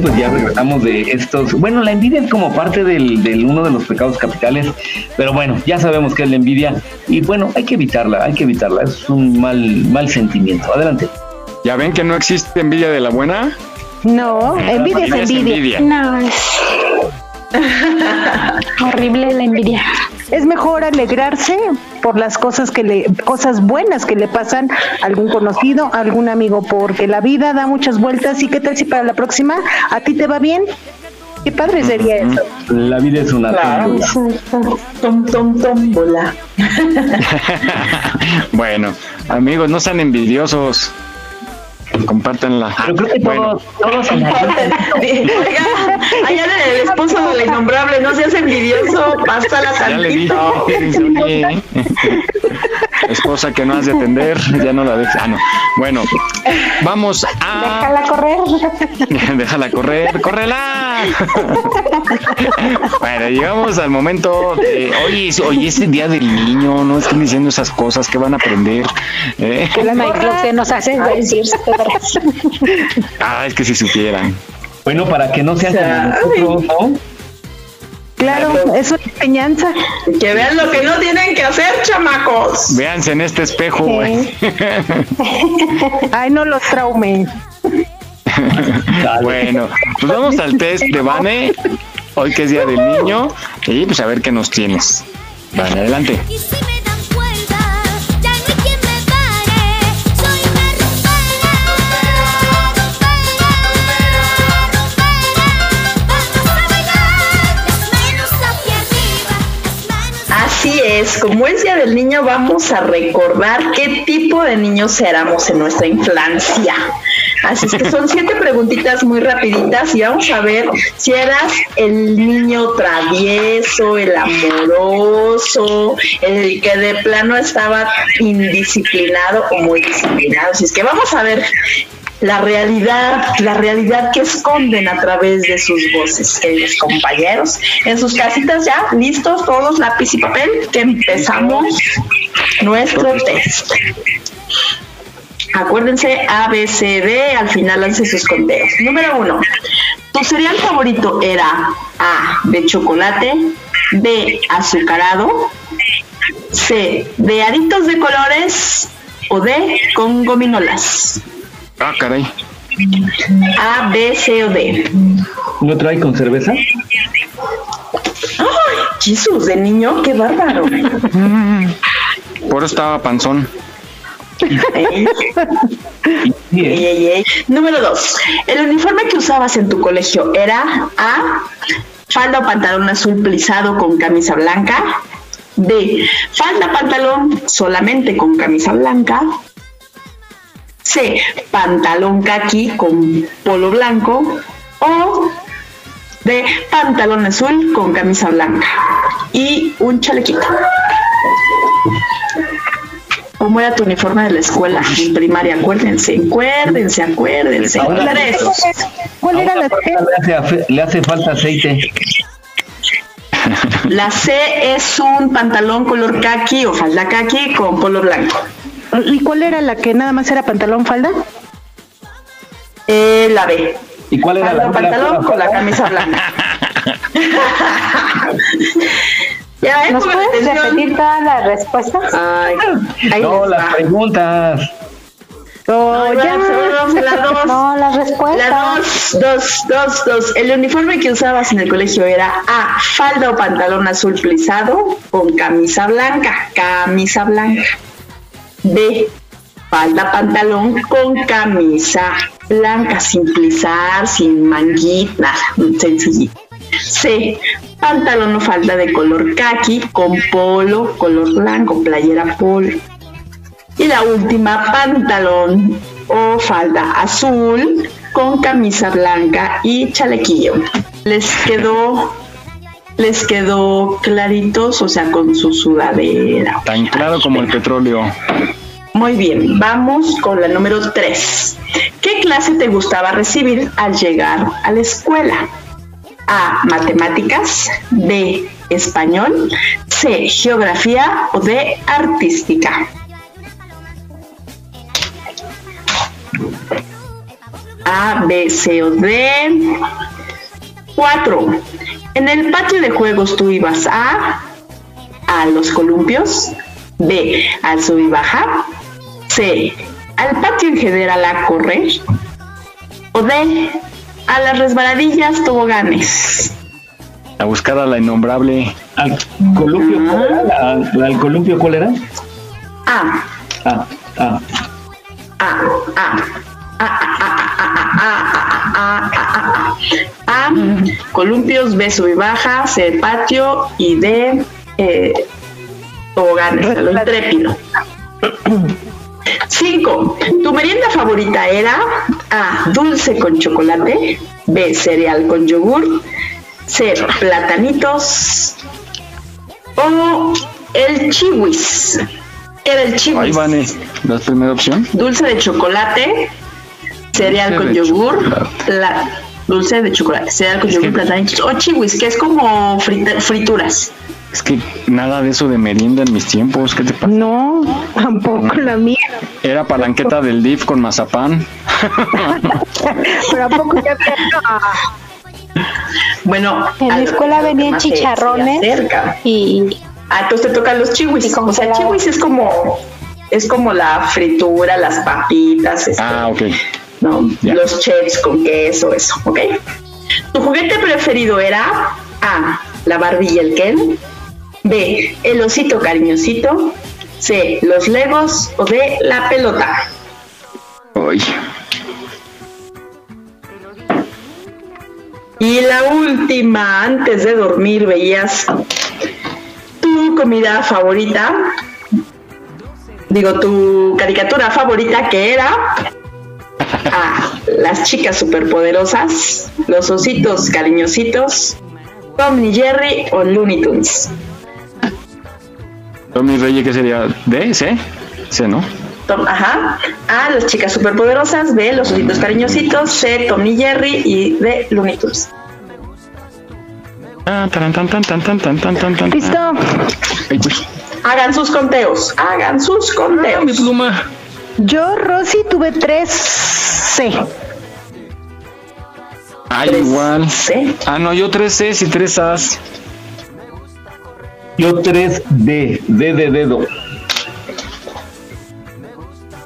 Pues ya regresamos de estos. Bueno, la envidia es como parte del, del uno de los pecados capitales, pero bueno, ya sabemos que es la envidia y bueno, hay que evitarla, hay que evitarla. Es un mal, mal sentimiento. Adelante. ¿Ya ven que no existe envidia de la buena? No, envidia es Envidia envidia. envidia. No, es [laughs] horrible la envidia. Es mejor alegrarse por las cosas que le, cosas buenas que le pasan a algún conocido, a algún amigo, porque la vida da muchas vueltas y qué tal si para la próxima a ti te va bien. Qué padre sería eso. La vida es una Claro. tómbola. Tom, tom, tómbola. [laughs] bueno, amigos, no sean envidiosos. Compártanla. Pero creo que Bueno, todos, todos en la [laughs] Oiga, allá el esposo del innombrable, no seas envidioso, pásala ya le dije, tantito. [laughs] oye, [laughs] esposa que no has de atender, ya no la dejes. Ah, no. Bueno, vamos a. Déjala correr. Déjala correr, córrela. bueno, llegamos al momento de hoy, es- hoy es el día del niño, no estén diciendo esas cosas que van a aprender. ¿eh? Que la que nos hace decir. [laughs] Ah, es que si supieran. Bueno, para que no sean como nosotros, ¿no? Claro, es una enseñanza. Que vean lo que no tienen que hacer, chamacos. Véanse en este espejo. güey. [laughs] Ay, no los traume. [laughs] bueno, pues vamos al test de Vane. Hoy que es día del niño. Y pues a ver qué nos tienes. Vale, adelante. Así es, como es Día del Niño, vamos a recordar qué tipo de niños éramos en nuestra infancia. Así es que son siete preguntitas muy rapiditas y vamos a ver si eras el niño travieso, el amoroso, el que de plano estaba indisciplinado o muy disciplinado. Así es que vamos a ver la realidad, la realidad que esconden a través de sus voces, queridos compañeros. En sus casitas ya, listos todos, lápiz y papel, que empezamos nuestro test. Acuérdense, A, B, C, D, al final lance sus conteos. Número uno, tu cereal favorito era A, de chocolate, B, azucarado, C, de aritos de colores o D, con gominolas. Ah, caray. A, B, C o D. ¿No trae con cerveza? ¡Ay, Jesús, de niño, qué bárbaro! Por eso estaba panzón. Ey, ey, ey. Número dos, el uniforme que usabas en tu colegio era A, falda o pantalón azul plisado con camisa blanca, B, falda pantalón solamente con camisa blanca, C, pantalón kaki con polo blanco o D, pantalón azul con camisa blanca y un chalequito. ¿Cómo era tu uniforme de la escuela en primaria? Acuérdense, acuérdense, acuérdense. Ahora-. ¿Cuál era la C? Le hace, le hace falta aceite. La C es un pantalón color kaki o falda kaki con polo blanco. ¿Y cuál era la que nada más era pantalón falda? Eh, la B. ¿Y cuál era la pantalón con la camisa [laughs] blanca. [laughs] ya, ¿Nos puedes atención. repetir todas las respuestas? Ay, No, las va. preguntas. Oh, Ay, ya. vamos, vamos a la [laughs] dos. No, las respuestas. La dos, dos, dos, dos. El uniforme que usabas en el colegio era A, falda o pantalón azul plisado con camisa blanca, camisa blanca. B, falda, pantalón con camisa blanca, sin plisar, sin manguita, sencillito. C, pantalón o falda de color khaki con polo, color blanco, playera polo. Y la última, pantalón o falda azul con camisa blanca y chalequillo. Les quedó, les quedó claritos, o sea, con su sudadera. Tan claro como el petróleo. Muy bien, vamos con la número 3. ¿Qué clase te gustaba recibir al llegar a la escuela? A, matemáticas, B, español, C, geografía o D, artística. A, B, C o D. 4. En el patio de juegos tú ibas a a los columpios, B al sub y baja, C al patio en general a correr o D a las resbaladillas toboganes. A buscar a la innombrable. ¿Al columpio cuál era? ¿La- la- ¿Al columpio cuál era? A, Ah, ah. A, A, A, [laughs] columpios, B sub y baja, C patio y D eh, toboganes, lo intrépido. 5. Tu merienda favorita era A. Dulce con chocolate. B. Cereal con yogur. C. Platanitos. O el chiwis. ¿Qué era el Ahí chiwis? van, eh, la primera opción. Dulce de chocolate. Cereal con yogur. dulce de chocolate. Cereal con yogur, platanitos. O chiwis, que es como frita- frituras. Es que nada de eso de merienda en mis tiempos. ¿Qué te pasa? No, tampoco la mía. Era palanqueta del DIF con mazapán. Pero a poco ya [laughs] Bueno, En lo- escuela venían chicharrones acerca. y Ah, entonces te tocan los chiwis. O sea, chiwis es como es como la fritura, las papitas, este, Ah, ok. ¿No? los chips con queso, eso, ¿ok? ¿Tu juguete preferido era A, la Barbie y el Ken? B, el osito cariñosito. C, los legos o D, la pelota. Uy. Y la última, antes de dormir, veías tu comida favorita. Digo, tu caricatura favorita que era a las chicas superpoderosas, los ositos cariñositos, Tom y Jerry o Looney Tunes. Tom y Jerry, ¿qué sería? ¿D? ¿C? ¿C, no? Ajá. A las chicas superpoderosas, B, los ositos cariñositos, C, Tom y Jerry y D, Looney Tunes. Listo. Hagan sus conteos, hagan sus conteos. Ah, mi. Yo, Rosy, tuve tres C. Ay, igual. Ah, no, yo tres Cs y tres As. Yo 3 D, D de dedo.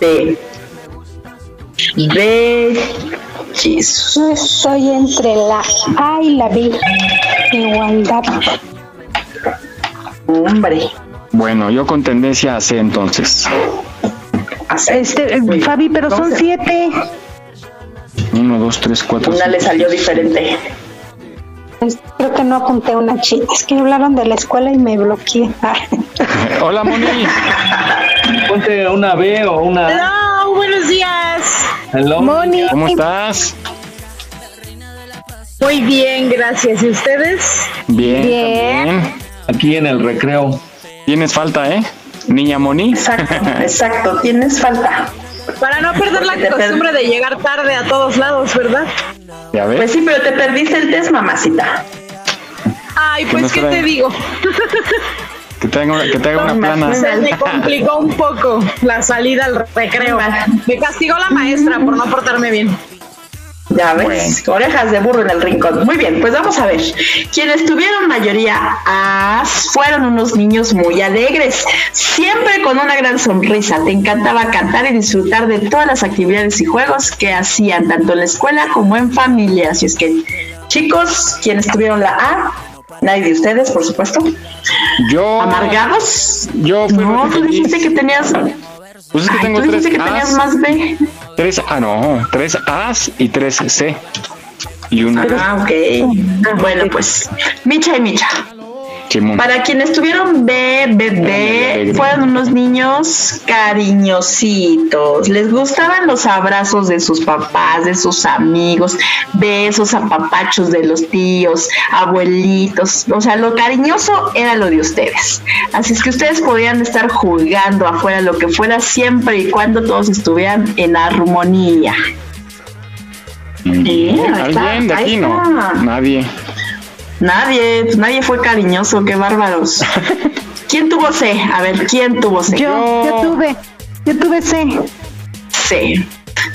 D. D. Jesus. yo estoy entre la A y la B. Igualdad. Hombre. Bueno, yo con tendencia a C entonces. Este, eh, Fabi, pero son siete. Uno, dos, tres, cuatro. Una le salió diferente. Creo que no apunté una chica. Es que hablaron de la escuela y me bloqueé. [laughs] Hola, Moni. Ponte una B o una. Hello, buenos días. Hello. Moni. ¿Cómo estás? Muy bien, gracias. ¿Y ustedes? Bien, Bien. también. Aquí en el recreo. Tienes falta, ¿eh? Niña Moni. Exacto, [laughs] exacto. Tienes falta. Para no perder la costumbre de llegar tarde a todos lados, ¿verdad? Ya ves. Pues sí, pero te perdiste el test, mamacita. Ay, pues, ¿qué te digo? Que te haga una, que te haga una plana. Se me [laughs] complicó un poco la salida al recreo. Me castigó la maestra por no portarme bien. Ya ves, orejas de burro en el rincón. Muy bien, pues vamos a ver. Quienes tuvieron mayoría as fueron unos niños muy alegres, siempre con una gran sonrisa. Te encantaba cantar y disfrutar de todas las actividades y juegos que hacían, tanto en la escuela como en familia. Así es que, chicos, quienes tuvieron la A, nadie de ustedes, por supuesto. Yo. ¿Amargados? Yo fui No, tú feliz. dijiste que tenías. Pues es que Ay, tengo tú tres dijiste que tenías As. más B. Tres, ah, no, tres As y tres C. Y una Ah, ok. Bueno, pues, Micha y Micha. Simón. Para quienes tuvieron bebé, fueron unos niños cariñositos. Les gustaban los abrazos de sus papás, de sus amigos, besos, apapachos de los tíos, abuelitos. O sea, lo cariñoso era lo de ustedes. Así es que ustedes podían estar jugando afuera, lo que fuera, siempre y cuando todos estuvieran en armonía. Está, ¿Alguien de aquí no? Nadie. Nadie, nadie fue cariñoso, qué bárbaros. [laughs] ¿Quién tuvo C? A ver, ¿quién tuvo C? Yo, yo tuve. Yo tuve C. C.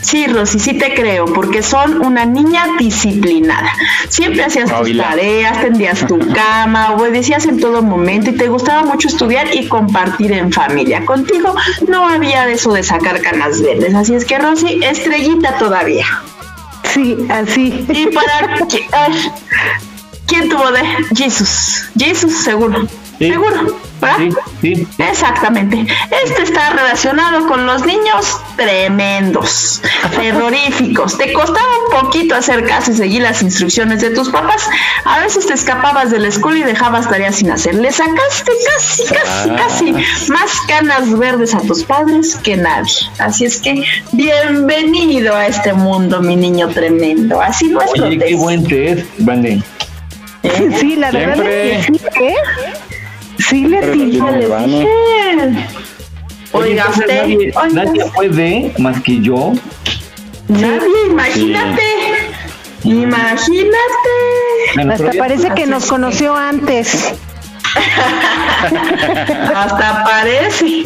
Sí, Rosy, sí te creo, porque son una niña disciplinada. Siempre hacías tus tareas, tendías tu [laughs] cama, obedecías en todo momento y te gustaba mucho estudiar y compartir en familia. Contigo no había eso de sacar canas verdes, así es que Rosy, estrellita todavía. Sí, así. Y para... [laughs] ¿Quién tuvo de? Jesus. Jesus, seguro. Seguro, ¿verdad? Sí, Exactamente. Este está relacionado con los niños tremendos, terroríficos. Te costaba un poquito hacer caso y seguir las instrucciones de tus papás. A veces te escapabas de la escuela y dejabas tareas sin hacer. Le sacaste casi, casi, Ah. casi más canas verdes a tus padres que nadie. Así es que bienvenido a este mundo, mi niño tremendo. Así no es Oye, qué buen té es, Sí, la verdad es que sí, ¿eh? Sí le les Vane. dije. Oiga, usted, nadie, oiga. nadie fue de más que yo. Nadie, imagínate. Imagínate. Bueno, Hasta parece que nos conoció antes. Hasta parece.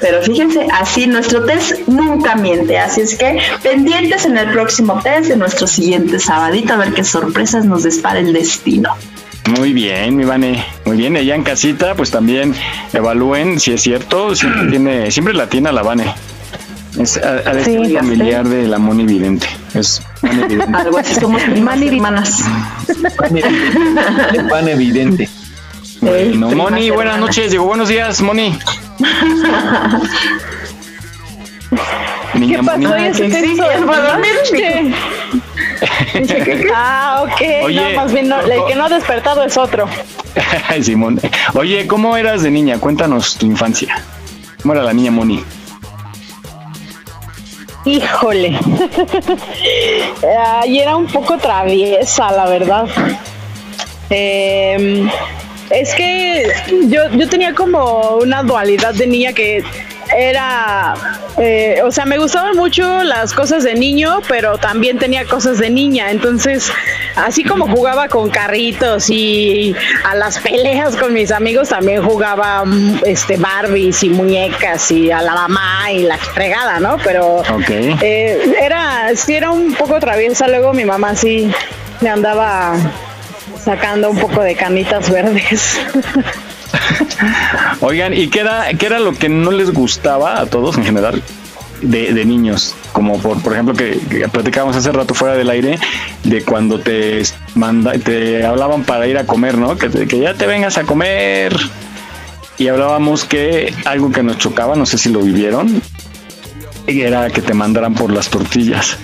Pero fíjense, así nuestro test nunca miente. Así es que pendientes en el próximo test de nuestro siguiente sabadito a ver qué sorpresas nos dispara el destino. Muy bien, mi Vane. Muy bien, allá en casita, pues también evalúen si es cierto. Siempre, tiene, siempre la tiene a la Vane. Es a, a familiar de la Moni Vidente. Es Moni Vidente. [laughs] Algo así somos primas y hermanas. Pan evidente. Bueno, Moni, buenas noches. Digo, buenos días, Moni. Niña ¿qué sí, hizo? es para dormir, Ah, ok. Oye, no, más bien no, el que no ha despertado es otro. [laughs] Simón. Oye, ¿cómo eras de niña? Cuéntanos tu infancia. ¿Cómo era la niña Moni? Híjole. [laughs] Ay, era un poco traviesa, la verdad. Eh, es que yo, yo tenía como una dualidad de niña que era, eh, o sea, me gustaban mucho las cosas de niño, pero también tenía cosas de niña. Entonces, así como jugaba con carritos y a las peleas con mis amigos, también jugaba mm, este Barbies y muñecas y a la mamá y la fregada, ¿no? Pero eh, era, sí era un poco traviesa. Luego mi mamá sí me andaba sacando un poco de canitas verdes. [laughs] Oigan, ¿y qué era, qué era lo que no les gustaba a todos en general de, de niños? Como por, por ejemplo que, que platicábamos hace rato fuera del aire de cuando te manda, te hablaban para ir a comer, ¿no? Que, que ya te vengas a comer. Y hablábamos que algo que nos chocaba, no sé si lo vivieron, era que te mandaran por las tortillas.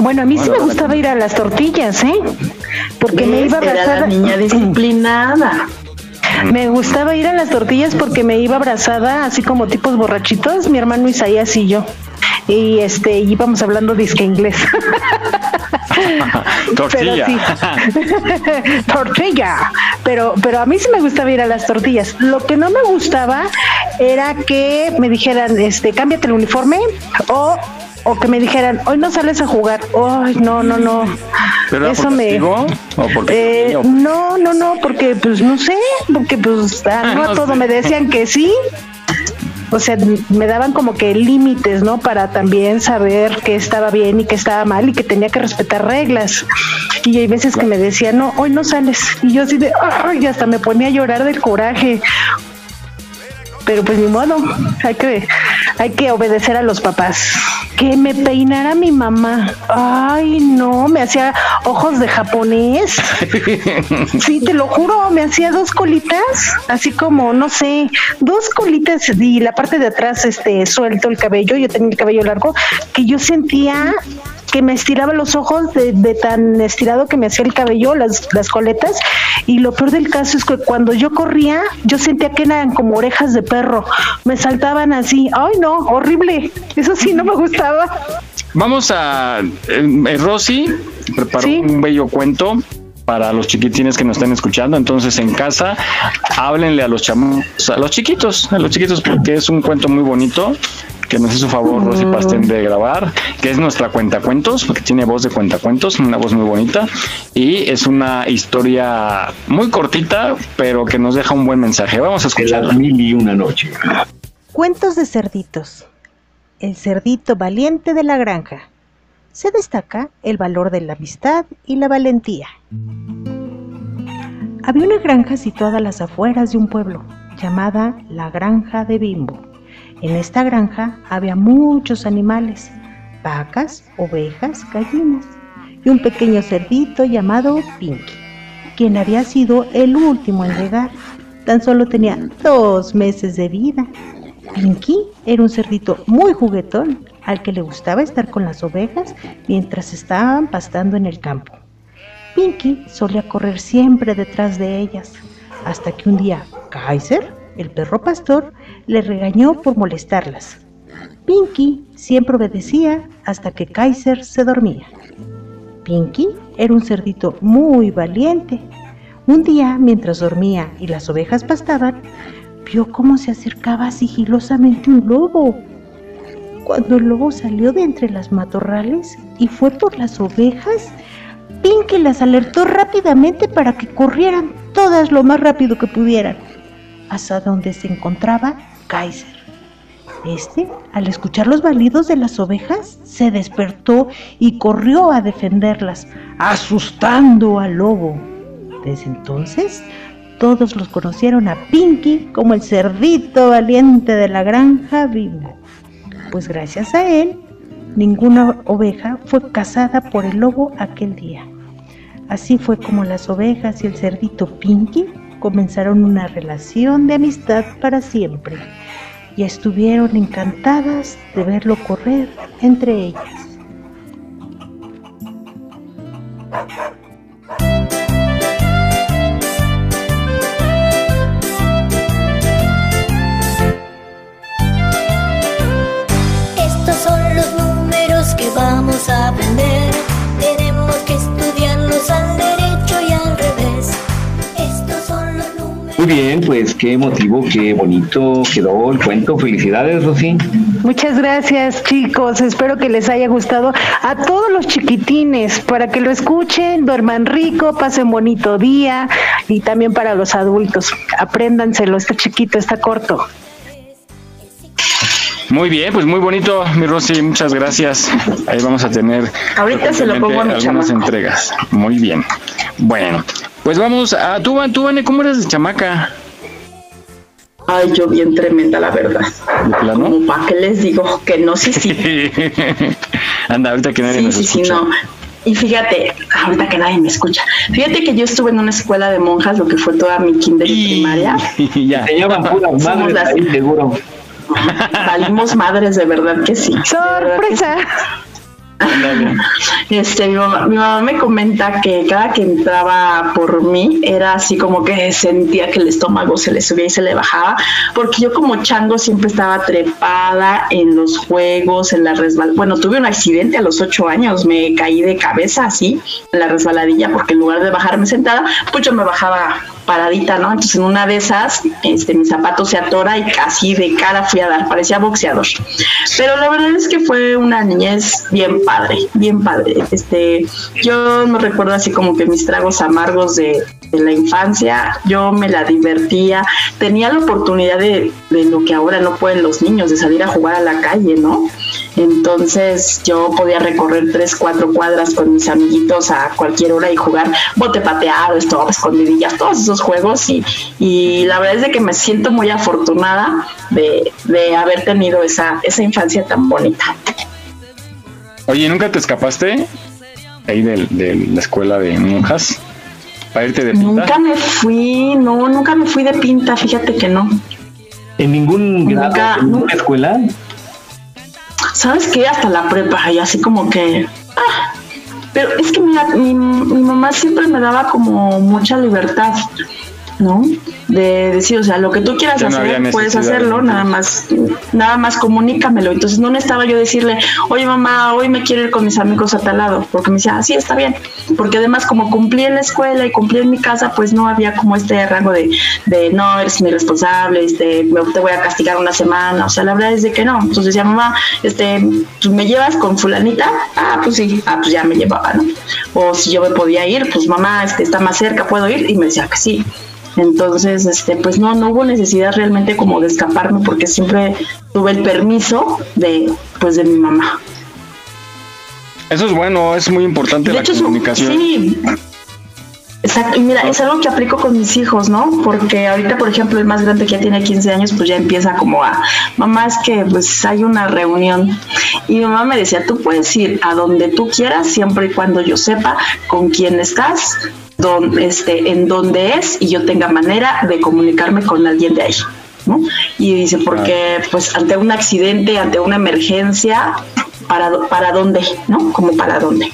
Bueno, a mí sí me gustaba ir a las tortillas, ¿eh? Porque me iba Era la niña disciplinada. Me gustaba ir a las tortillas porque me iba abrazada, así como tipos borrachitos, mi hermano Isaías y yo. Y este, íbamos hablando disque inglés. [laughs] Tortilla. Pero [laughs] tortilla. Pero, pero a mí sí me gustaba ir a las tortillas. Lo que no me gustaba era que me dijeran, este, cámbiate el uniforme o, o que me dijeran, hoy no sales a jugar. Ay, no, no, no. ¿Pero Eso me- castigo o porque Eh, no, no, no, porque pues no sé, porque pues a, no a No todo sé. me decían que sí. O sea, me daban como que límites, ¿no? Para también saber qué estaba bien y qué estaba mal y que tenía que respetar reglas. Y hay veces que me decían, no, hoy no sales. Y yo así de, ay, hasta me ponía a llorar del coraje. Pero pues ni modo, hay que, hay que obedecer a los papás. Que me peinara mi mamá. Ay, no, me hacía ojos de japonés. [laughs] Sí, te lo juro, me hacía dos colitas, así como, no sé, dos colitas y la parte de atrás, este, suelto el cabello, yo tenía el cabello largo, que yo sentía que me estiraba los ojos de, de tan estirado que me hacía el cabello, las, las coletas, y lo peor del caso es que cuando yo corría, yo sentía que eran como orejas de perro, me saltaban así, ay no, horrible, eso sí no me gustaba. Vamos a. eh, eh, Rosy preparó un bello cuento para los chiquitines que nos están escuchando. Entonces, en casa, háblenle a los chamos, a los chiquitos, a los chiquitos, porque es un cuento muy bonito que nos hizo favor Rosy Pastén de grabar, que es nuestra cuentacuentos, porque tiene voz de cuentacuentos, una voz muy bonita, y es una historia muy cortita, pero que nos deja un buen mensaje. Vamos a escucharla. Mil y una noche. Cuentos de cerditos. el cerdito valiente de la granja. Se destaca el valor de la amistad y la valentía. Había una granja situada a las afueras de un pueblo, llamada la Granja de Bimbo. En esta granja había muchos animales, vacas, ovejas, gallinas y un pequeño cerdito llamado Pinky, quien había sido el último en llegar. Tan solo tenía dos meses de vida. Pinky era un cerdito muy juguetón al que le gustaba estar con las ovejas mientras estaban pastando en el campo. Pinky solía correr siempre detrás de ellas, hasta que un día Kaiser, el perro pastor, le regañó por molestarlas. Pinky siempre obedecía hasta que Kaiser se dormía. Pinky era un cerdito muy valiente. Un día, mientras dormía y las ovejas pastaban, vio cómo se acercaba sigilosamente un lobo. Cuando el lobo salió de entre las matorrales y fue por las ovejas, Pinky las alertó rápidamente para que corrieran todas lo más rápido que pudieran, hasta donde se encontraba Kaiser. Este, al escuchar los balidos de las ovejas, se despertó y corrió a defenderlas, asustando al lobo. Desde entonces, todos los conocieron a Pinky como el cerdito valiente de la granja vivo, pues gracias a él, ninguna oveja fue cazada por el lobo aquel día. Así fue como las ovejas y el cerdito Pinky comenzaron una relación de amistad para siempre y estuvieron encantadas de verlo correr entre ellas. Bien, pues qué emotivo, qué bonito quedó el cuento. Felicidades, Rosy. Muchas gracias chicos, espero que les haya gustado a todos los chiquitines para que lo escuchen, duerman rico, pasen bonito día y también para los adultos, apréndanselo, está chiquito, está corto. Muy bien, pues muy bonito, mi Rosy, muchas gracias. Ahí vamos a tener Ahorita se lo pongo a mi algunas chamaco. entregas. Muy bien. Bueno, pues vamos a tú, Van- tú, Vane, ¿cómo eres de chamaca? Ay, yo bien tremenda, la verdad. ¿De plano? Como para qué les digo que no, sí, sí. [laughs] Anda, ahorita que nadie Sí, nos sí, sí, escucha. no. Y fíjate, ahorita que nadie me escucha, fíjate que yo estuve en una escuela de monjas, lo que fue toda mi kinder y primaria. [laughs] ya. Enseñaban puras Somos madres ahí, seguro. Salimos madres, de verdad que sí. ¡Sorpresa! [laughs] Este, mi mamá, mi mamá me comenta que cada que entraba por mí era así como que sentía que el estómago se le subía y se le bajaba, porque yo como chango siempre estaba trepada en los juegos, en la resbal. Bueno, tuve un accidente a los ocho años, me caí de cabeza así en la resbaladilla, porque en lugar de bajarme sentada, pues yo me bajaba paradita, ¿no? Entonces en una de esas, este, mi zapato se atora y casi de cara fui a dar, parecía boxeador. Pero la verdad es que fue una niñez bien padre, bien padre. Este, yo me recuerdo así como que mis tragos amargos de, de la infancia, yo me la divertía, tenía la oportunidad de, de lo que ahora no pueden los niños, de salir a jugar a la calle, ¿no? Entonces yo podía recorrer tres, cuatro cuadras con mis amiguitos a cualquier hora y jugar bote pateado, esto, escondidillas, todos esos juegos y, y la verdad es de que me siento muy afortunada de, de haber tenido esa, esa infancia tan bonita. Oye, ¿nunca te escapaste ahí de, la escuela de monjas para irte de pinta? Nunca me fui, no, nunca me fui de pinta, fíjate que no. ¿En ningún grado, Nunca- en ninguna escuela? ¿Sabes qué? Hasta la prepa y así como que... ah, pero es que mira, mi, mi mamá siempre me daba como mucha libertad, ¿no? De decir, o sea, lo que tú quieras no hacer, puedes hacerlo, nada más, nada más comunícamelo. Entonces no necesitaba yo decirle, oye mamá, hoy me quiero ir con mis amigos a tal lado, porque me decía, ah, sí, está bien. Porque además como cumplí en la escuela y cumplí en mi casa, pues no había como este rango de, de no, eres mi responsable, este, te voy a castigar una semana. O sea, la verdad es de que no. Entonces decía, mamá, este, pues, ¿me llevas con fulanita? Ah, pues sí, ah, pues ya me llevaba, ¿no? O si yo me podía ir, pues mamá, este, está más cerca, ¿puedo ir? Y me decía que sí. Entonces, este, pues no, no hubo necesidad realmente como de escaparme porque siempre tuve el permiso de, pues, de mi mamá. Eso es bueno, es muy importante De la hecho, comunicación. sí. Exacto, y mira, es algo que aplico con mis hijos, ¿no? Porque ahorita, por ejemplo, el más grande que ya tiene 15 años, pues ya empieza como a, mamá, es que pues hay una reunión. Y mi mamá me decía, tú puedes ir a donde tú quieras, siempre y cuando yo sepa con quién estás, dónde, este, en dónde es, y yo tenga manera de comunicarme con alguien de ahí. ¿no? Y dice, porque pues ante un accidente, ante una emergencia, ¿para, para dónde? ¿No? Como para dónde.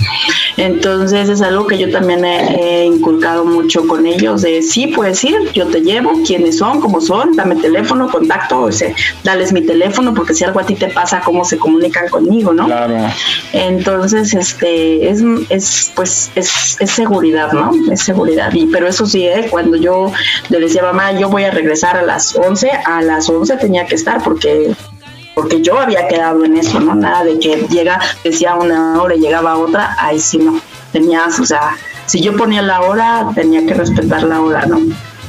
Entonces es algo que yo también he, he inculcado mucho con ellos, de sí, puedes ir, yo te llevo, quiénes son, cómo son, dame teléfono, contacto, o sea, dales mi teléfono, porque si algo a ti te pasa, cómo se comunican conmigo, ¿no? Claro. Entonces, este, es, es pues, es, es seguridad, ¿no? Es seguridad. Y, pero eso sí, ¿eh? cuando yo le decía, mamá, yo voy a regresar a las 11, a las 11 tenía que estar porque porque yo había quedado en eso, ¿no? Nada de que llega, decía una hora y llegaba otra, ahí sí no. Tenías, o sea, si yo ponía la hora, tenía que respetar la hora, ¿no?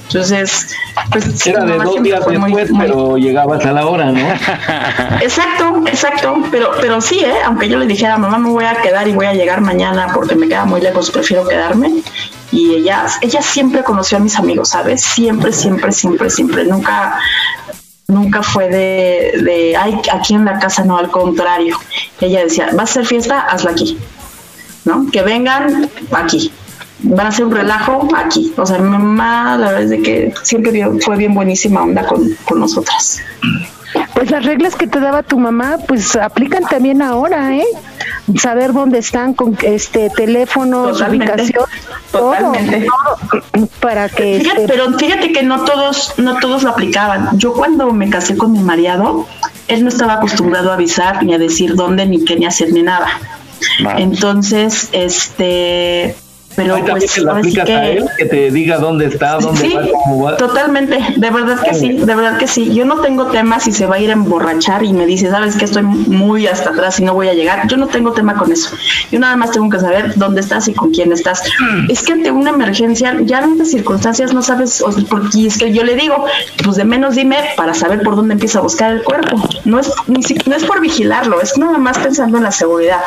Entonces, pues Era de dos días muy- después, muy- pero llegabas a la hora, ¿no? [laughs] Exacto, exacto, pero, pero sí, ¿eh? aunque yo le dijera, mamá, me voy a quedar y voy a llegar mañana porque me queda muy lejos, prefiero quedarme. Y ella, ella siempre conoció a mis amigos, ¿sabes? Siempre, siempre, siempre, siempre. Nunca, nunca fue de, de, ay, aquí en la casa, no, al contrario. Ella decía, va a ser fiesta, hazla aquí, ¿no? Que vengan aquí. Van a hacer un relajo aquí. O sea, mi mamá, la verdad es de que siempre fue bien buenísima onda con, con nosotras. Pues las reglas que te daba tu mamá, pues aplican también ahora, ¿eh? Saber dónde están con este teléfono, Totalmente, ubicación, todo, totalmente. todo, para que Fíjate, este, pero fíjate que no todos, no todos lo aplicaban. Yo cuando me casé con mi marido, él no estaba acostumbrado a avisar ni a decir dónde ni qué ni hacer ni nada. Entonces, este, pero pues sí aplicas a que él, que te diga dónde está, dónde Sí, va, cómo va. totalmente, de verdad que sí, de verdad que sí. Yo no tengo tema si se va a ir a emborrachar y me dice, sabes que estoy muy hasta atrás y no voy a llegar. Yo no tengo tema con eso. Yo nada más tengo que saber dónde estás y con quién estás. Es que ante una emergencia, ya ante circunstancias no sabes, porque es que yo le digo, pues de menos dime para saber por dónde empieza a buscar el cuerpo. No es, ni si- no es por vigilarlo, es nada más pensando en la seguridad.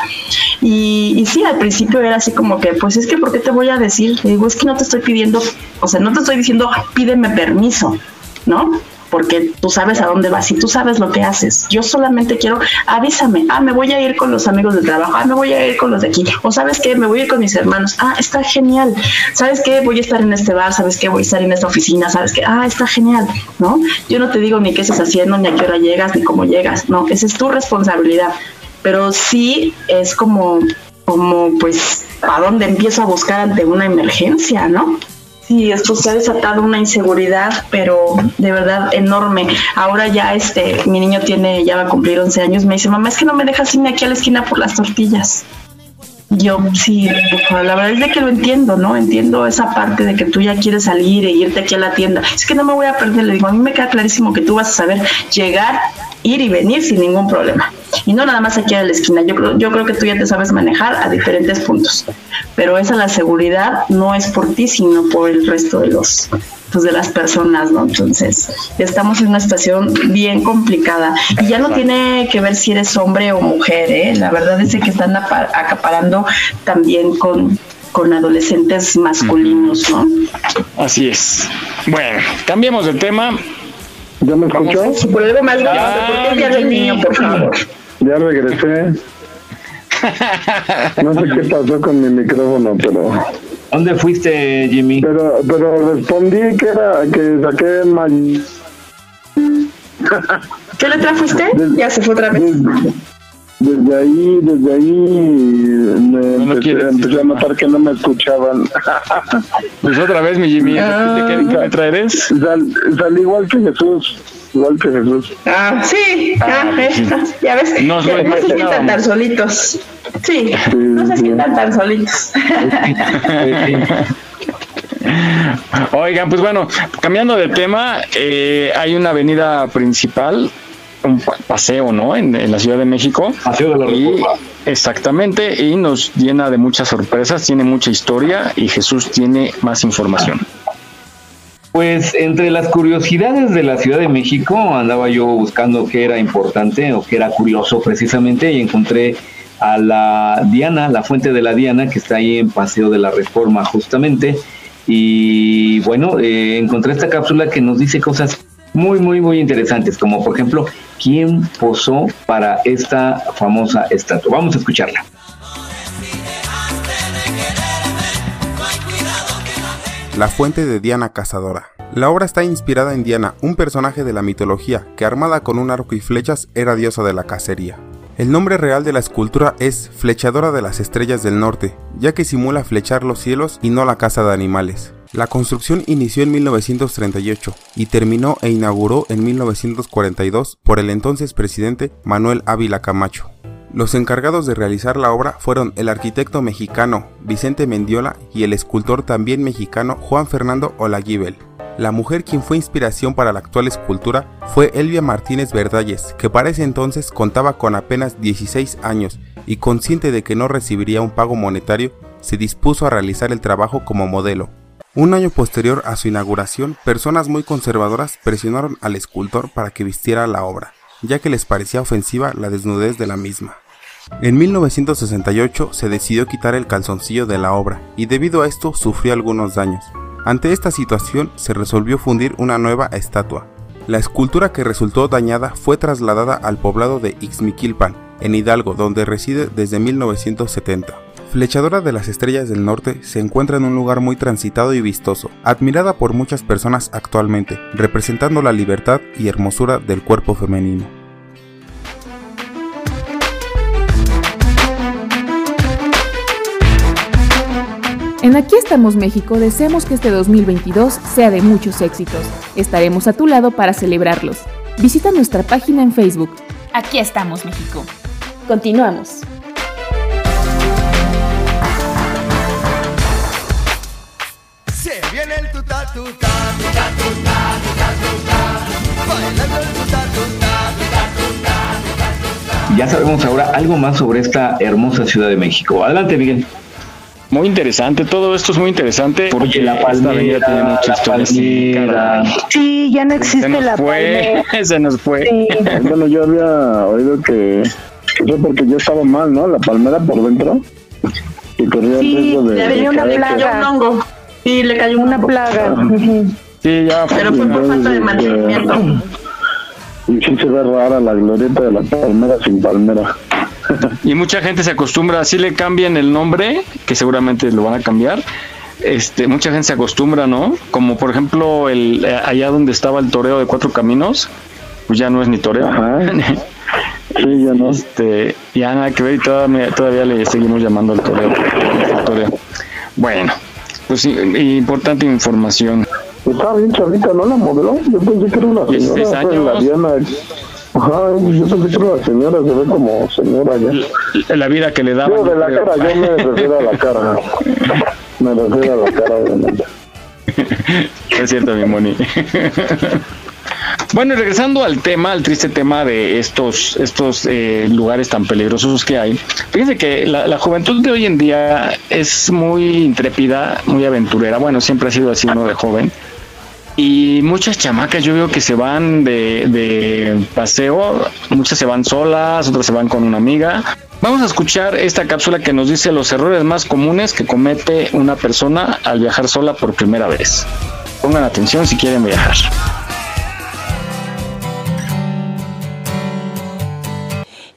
Y, y sí, al principio era así como que, pues es que, ¿por qué te voy a decir? Le digo, es que no te estoy pidiendo, o sea, no te estoy diciendo, pídeme permiso, ¿no? Porque tú sabes a dónde vas y tú sabes lo que haces. Yo solamente quiero, avísame, ah, me voy a ir con los amigos del trabajo, ah, me voy a ir con los de aquí, o sabes qué, me voy a ir con mis hermanos, ah, está genial, sabes qué, voy a estar en este bar, sabes qué, voy a estar en esta oficina, sabes qué, ah, está genial, ¿no? Yo no te digo ni qué estás haciendo, ni a qué hora llegas, ni cómo llegas, no, esa es tu responsabilidad. Pero sí es como, como pues, ¿a dónde empiezo a buscar ante una emergencia, no? Sí, esto se ha desatado una inseguridad, pero de verdad enorme. Ahora ya este, mi niño tiene, ya va a cumplir 11 años, me dice, mamá, es que no me dejas irme aquí a la esquina por las tortillas. Yo sí, la verdad es de que lo entiendo, ¿no? Entiendo esa parte de que tú ya quieres salir e irte aquí a la tienda. Es que no me voy a perder, le digo, a mí me queda clarísimo que tú vas a saber llegar, ir y venir sin ningún problema. Y no nada más aquí a la esquina, yo creo, yo creo que tú ya te sabes manejar a diferentes puntos. Pero esa la seguridad no es por ti, sino por el resto de los pues de las personas, ¿no? Entonces, estamos en una situación bien complicada. Y ya no tiene que ver si eres hombre o mujer, ¿eh? La verdad es que están apa- acaparando también con, con adolescentes masculinos, ¿no? Así es. Bueno, cambiemos de tema. ¿Ya me escuchó? Algo más grave, Ya, ¿por qué el niño, por favor? Ya regresé. No sé qué pasó con mi micrófono, pero... ¿Dónde fuiste, Jimmy? Pero, pero respondí que era que saqué ma- ¿Qué letra fuiste? Ya se fue otra vez. Desde ahí, desde ahí me empecé, empecé a notar que no me escuchaban. Pues otra vez, mi Jimmy, ¿de qué, qué letra eres? Sal- salí igual que Jesús, igual que Jesús. Ah, sí, ah, eh, ya ves, No, ya no, no se sientan tan solitos. Sí, no se sientan tan solitos. [laughs] Oigan, pues bueno, cambiando de tema, eh, hay una avenida principal, un pa- paseo, ¿no? En, en la Ciudad de México. Paseo de la Y- Reforma. Exactamente, y nos llena de muchas sorpresas, tiene mucha historia y Jesús tiene más información. Pues entre las curiosidades de la Ciudad de México andaba yo buscando qué era importante o qué era curioso precisamente y encontré a la Diana, la fuente de la Diana, que está ahí en Paseo de la Reforma justamente. Y bueno, eh, encontré esta cápsula que nos dice cosas muy, muy, muy interesantes, como por ejemplo, ¿quién posó para esta famosa estatua? Vamos a escucharla. La fuente de Diana Cazadora. La obra está inspirada en Diana, un personaje de la mitología que armada con un arco y flechas era diosa de la cacería. El nombre real de la escultura es Flechadora de las Estrellas del Norte, ya que simula flechar los cielos y no la caza de animales. La construcción inició en 1938 y terminó e inauguró en 1942 por el entonces presidente Manuel Ávila Camacho. Los encargados de realizar la obra fueron el arquitecto mexicano Vicente Mendiola y el escultor también mexicano Juan Fernando Olaguibel. La mujer quien fue inspiración para la actual escultura fue Elvia Martínez Verdalles, que para ese entonces contaba con apenas 16 años y consciente de que no recibiría un pago monetario, se dispuso a realizar el trabajo como modelo. Un año posterior a su inauguración, personas muy conservadoras presionaron al escultor para que vistiera la obra, ya que les parecía ofensiva la desnudez de la misma. En 1968 se decidió quitar el calzoncillo de la obra y debido a esto sufrió algunos daños. Ante esta situación se resolvió fundir una nueva estatua. La escultura que resultó dañada fue trasladada al poblado de Ixmiquilpan, en Hidalgo, donde reside desde 1970. Flechadora de las Estrellas del Norte se encuentra en un lugar muy transitado y vistoso, admirada por muchas personas actualmente, representando la libertad y hermosura del cuerpo femenino. En Aquí estamos México deseamos que este 2022 sea de muchos éxitos. Estaremos a tu lado para celebrarlos. Visita nuestra página en Facebook. Aquí estamos México. Continuamos. Tuta tuta, tuta tuta, tuta tuta, bailando el tuta tuta, tuta tuta, tuta tuta. Ya sabemos ahora algo más sobre esta hermosa Ciudad de México. Adelante, Miguel. Muy interesante, todo esto es muy interesante porque la palmera, tiene mucha historia. Sí, ya no Se existe nos la fue, palmera. [laughs] se nos fue. Sí. [laughs] Bueno, yo había oído que eso porque yo estaba mal, ¿no? La palmera por dentro. Y corría el Sí, riesgo de. le venía una de plaga. un hongo. Sí, le cayó Una plaga. Sí, ya. Pero fue por falta de mantenimiento. Y sí se ve rara la glorieta de la palmera sin palmera. Y mucha gente se acostumbra, así le cambian el nombre, que seguramente lo van a cambiar. Este, mucha gente se acostumbra, ¿no? Como por ejemplo el eh, allá donde estaba el toreo de cuatro caminos, pues ya no es ni toreo. [laughs] Sí, ya no. Este, ya nada que ver y todavía, todavía le seguimos llamando al toreo. al toreo. Bueno, pues sí, importante información. Estaba bien chavita, ¿no? La modelo. Yo pensé que era una señora. fue La años. Diana. Ajá, yo pensé que era una señora. Se ve como señora ya. La, la vida que le daba. Yo de la cara, yo me refiero a la cara. Me refiero a la cara, obviamente. [laughs] Es cierto, mi Moni. Bueno, regresando al tema, al triste tema de estos, estos eh, lugares tan peligrosos que hay, fíjense que la, la juventud de hoy en día es muy intrépida, muy aventurera. Bueno, siempre ha sido así uno de joven. Y muchas chamacas yo veo que se van de, de paseo, muchas se van solas, otras se van con una amiga. Vamos a escuchar esta cápsula que nos dice los errores más comunes que comete una persona al viajar sola por primera vez. Pongan atención si quieren viajar.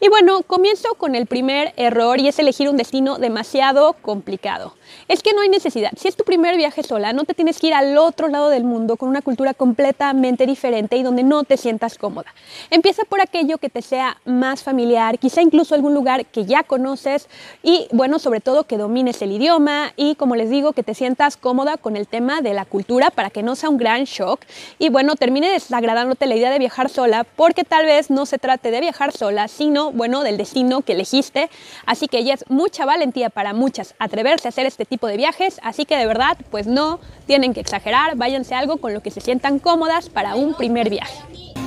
Y bueno, comienzo con el primer error y es elegir un destino demasiado complicado. Es que no hay necesidad. Si es tu primer viaje sola, no te tienes que ir al otro lado del mundo con una cultura completamente diferente y donde no te sientas cómoda. Empieza por aquello que te sea más familiar, quizá incluso algún lugar que ya conoces y bueno, sobre todo que domines el idioma y como les digo, que te sientas cómoda con el tema de la cultura para que no sea un gran shock y bueno, termine desagradándote la idea de viajar sola porque tal vez no se trate de viajar sola, sino bueno, del destino que elegiste. Así que ya es mucha valentía para muchas atreverse a hacer este tipo de viajes, así que de verdad, pues no tienen que exagerar, váyanse algo con lo que se sientan cómodas para un primer viaje.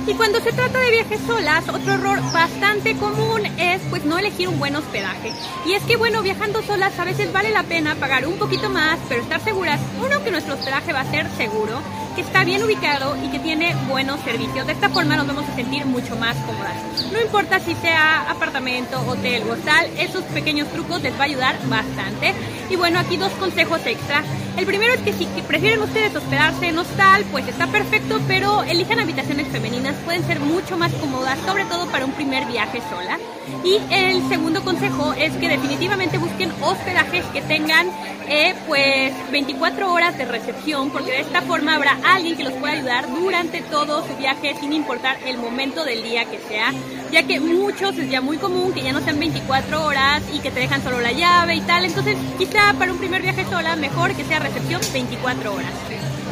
Y cuando se trata de viajes solas, otro error bastante común es pues no elegir un buen hospedaje. Y es que bueno, viajando solas a veces vale la pena pagar un poquito más, pero estar seguras, uno, que nuestro hospedaje va a ser seguro, que está bien ubicado y que tiene buenos servicios. De esta forma nos vamos a sentir mucho más cómodas. No importa si sea apartamento, hotel, hostal, esos pequeños trucos les va a ayudar bastante. Y bueno, aquí dos consejos extra. El primero es que si prefieren ustedes hospedarse en hostal, pues está perfecto, pero elijan habitaciones femeninas, pueden ser mucho más cómodas, sobre todo para un primer viaje sola. Y el segundo consejo es que definitivamente busquen hospedajes que tengan eh, pues 24 horas de recepción, porque de esta forma habrá alguien que los pueda ayudar durante todo su viaje, sin importar el momento del día que sea, ya que muchos es ya muy común que ya no sean 24 horas y que te dejan solo la llave y tal, entonces quizá para un primer viaje sola mejor que sea recepción 24 horas.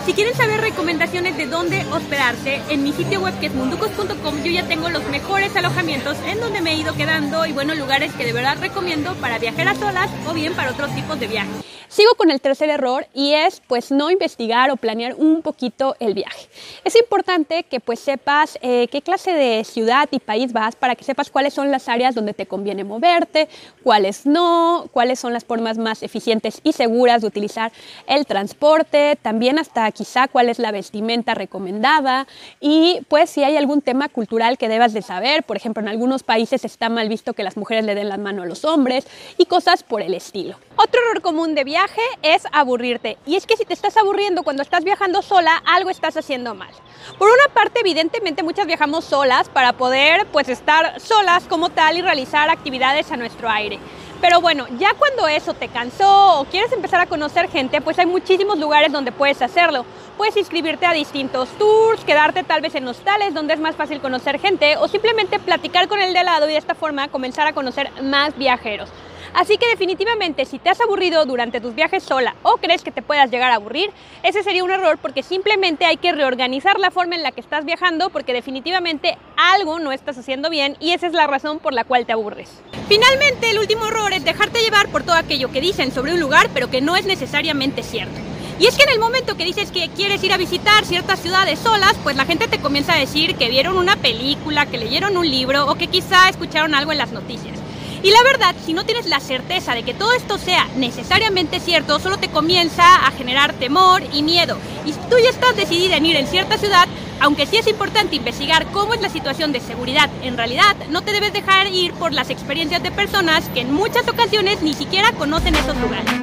Si quieren saber recomendaciones de dónde hospedarse, en mi sitio web que es munducos.com yo ya tengo los mejores alojamientos en donde me he ido quedando y buenos lugares que de verdad recomiendo para viajar a solas o bien para otros tipos de viajes. Sigo con el tercer error y es pues no investigar o planear un poquito el viaje. Es importante que pues sepas eh, qué clase de ciudad y país vas para que sepas cuáles son las áreas donde te conviene moverte, cuáles no, cuáles son las formas más eficientes y seguras de utilizar el transporte, también hasta quizá cuál es la vestimenta recomendada y pues si hay algún tema cultural que debas de saber, por ejemplo en algunos países está mal visto que las mujeres le den la mano a los hombres y cosas por el estilo. Otro error común de viaje es aburrirte. Y es que si te estás aburriendo cuando estás viajando sola, algo estás haciendo mal. Por una parte, evidentemente muchas viajamos solas para poder pues estar solas como tal y realizar actividades a nuestro aire. Pero bueno, ya cuando eso te cansó o quieres empezar a conocer gente, pues hay muchísimos lugares donde puedes hacerlo. Puedes inscribirte a distintos tours, quedarte tal vez en hostales donde es más fácil conocer gente o simplemente platicar con el de lado y de esta forma comenzar a conocer más viajeros. Así que definitivamente si te has aburrido durante tus viajes sola o crees que te puedas llegar a aburrir, ese sería un error porque simplemente hay que reorganizar la forma en la que estás viajando porque definitivamente algo no estás haciendo bien y esa es la razón por la cual te aburres. Finalmente, el último error es dejarte llevar por todo aquello que dicen sobre un lugar pero que no es necesariamente cierto. Y es que en el momento que dices que quieres ir a visitar ciertas ciudades solas, pues la gente te comienza a decir que vieron una película, que leyeron un libro o que quizá escucharon algo en las noticias. Y la verdad, si no tienes la certeza de que todo esto sea necesariamente cierto, solo te comienza a generar temor y miedo. Y si tú ya estás decidida en ir en cierta ciudad, aunque sí es importante investigar cómo es la situación de seguridad, en realidad no te debes dejar ir por las experiencias de personas que en muchas ocasiones ni siquiera conocen esos lugares.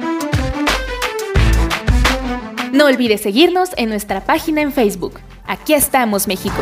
No olvides seguirnos en nuestra página en Facebook. Aquí estamos, México.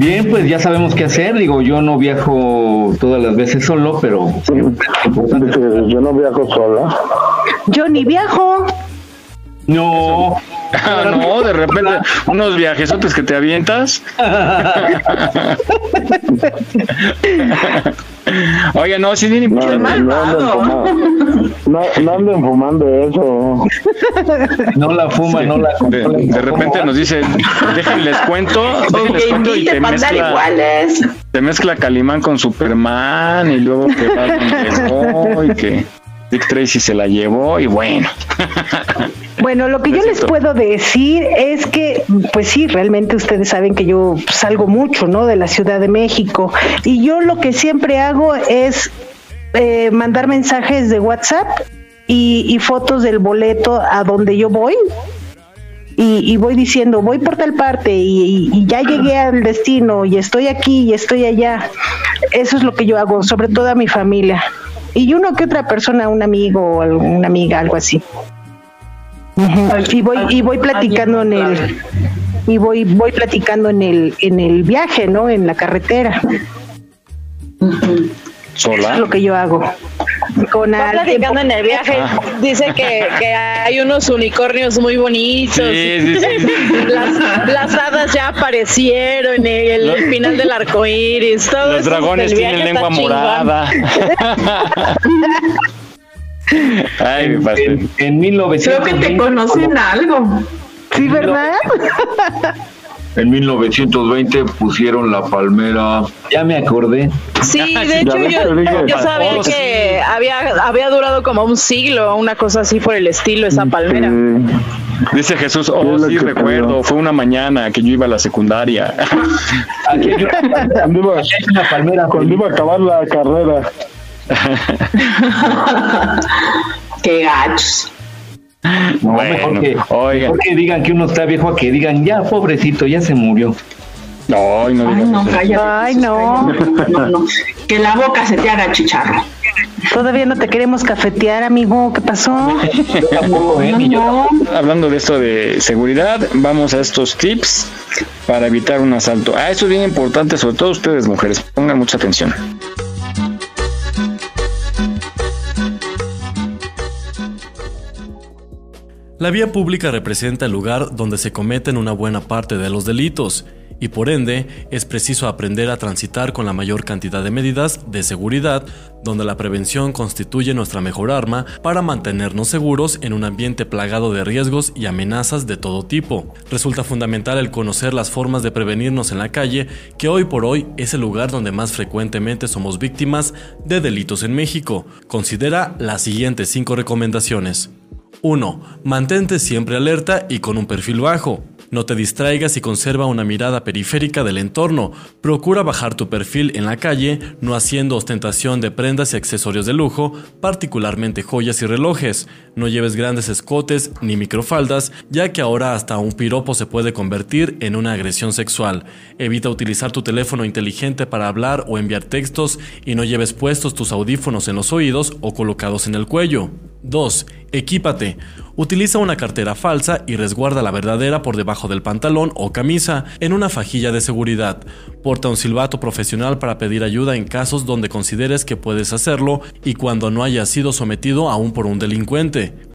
Bien, pues ya sabemos qué hacer. Digo, yo no viajo todas las veces solo, pero yo no viajo sola. Yo ni viajo. No. Ah, no, de repente unos viajesotes que te avientas. Oye, no, sí, bien No, no, no, anden fumando, no, no anden fumando eso. No la fuma, no la de, de repente nos dice, déjenles cuento, déjenles cuento y te mezcla, te mezcla Calimán con Superman y luego que va con y que Dick Tracy se la llevó y bueno. [laughs] Bueno, lo que yo les puedo decir es que, pues sí, realmente ustedes saben que yo salgo mucho, ¿no? De la Ciudad de México. Y yo lo que siempre hago es eh, mandar mensajes de WhatsApp y, y fotos del boleto a donde yo voy. Y, y voy diciendo, voy por tal parte y, y ya llegué al destino y estoy aquí y estoy allá. Eso es lo que yo hago, sobre todo a mi familia. Y uno que otra persona, un amigo o una amiga, algo así. Y voy y voy platicando en el y voy voy platicando en el en el viaje, ¿no? En la carretera. ¿Sola? Es lo que yo hago. con al platicando en el viaje, Ah. dice que, que hay unos unicornios muy bonitos. Sí, sí, sí, sí. Las, las hadas ya aparecieron, el, el final del arco iris, todo Los dragones tienen lengua está morada. [laughs] Ay, mi pastel. En, en Creo que te 1920, conocen algo. Sí, ¿verdad? En 1920 pusieron la palmera. Ya me acordé. Sí, [laughs] de hecho yo, yo sabía que había, había durado como un siglo, una cosa así por el estilo, esa palmera. Sí. Dice Jesús, oh, sí recuerdo, fue una mañana que yo iba a la secundaria. [laughs] Cuando iba, una palmera. cuando iba a acabar la carrera. [laughs] Qué gachos. No, Bueno, mejor, que, mejor que digan que uno está viejo a que digan, ya, pobrecito, ya se murió. Ay, no Ay, no, eso. cállate. Ay, no. No, no. Que la boca se te haga chicharro. Todavía no te queremos cafetear, amigo. ¿Qué pasó? Yo tampoco, ¿eh? Yo. Hablando de esto de seguridad, vamos a estos tips para evitar un asalto. Ah, esto es bien importante, sobre todo ustedes mujeres, pongan mucha atención. La vía pública representa el lugar donde se cometen una buena parte de los delitos y por ende es preciso aprender a transitar con la mayor cantidad de medidas de seguridad donde la prevención constituye nuestra mejor arma para mantenernos seguros en un ambiente plagado de riesgos y amenazas de todo tipo. Resulta fundamental el conocer las formas de prevenirnos en la calle, que hoy por hoy es el lugar donde más frecuentemente somos víctimas de delitos en México. Considera las siguientes 5 recomendaciones. 1. Mantente siempre alerta y con un perfil bajo. No te distraigas y conserva una mirada periférica del entorno. Procura bajar tu perfil en la calle, no haciendo ostentación de prendas y accesorios de lujo, particularmente joyas y relojes. No lleves grandes escotes ni microfaldas, ya que ahora hasta un piropo se puede convertir en una agresión sexual. Evita utilizar tu teléfono inteligente para hablar o enviar textos y no lleves puestos tus audífonos en los oídos o colocados en el cuello. 2. Equípate. Utiliza una cartera falsa y resguarda la verdadera por debajo del pantalón o camisa en una fajilla de seguridad. Porta un silbato profesional para pedir ayuda en casos donde consideres que puedes hacerlo y cuando no hayas sido sometido aún por un delincuente.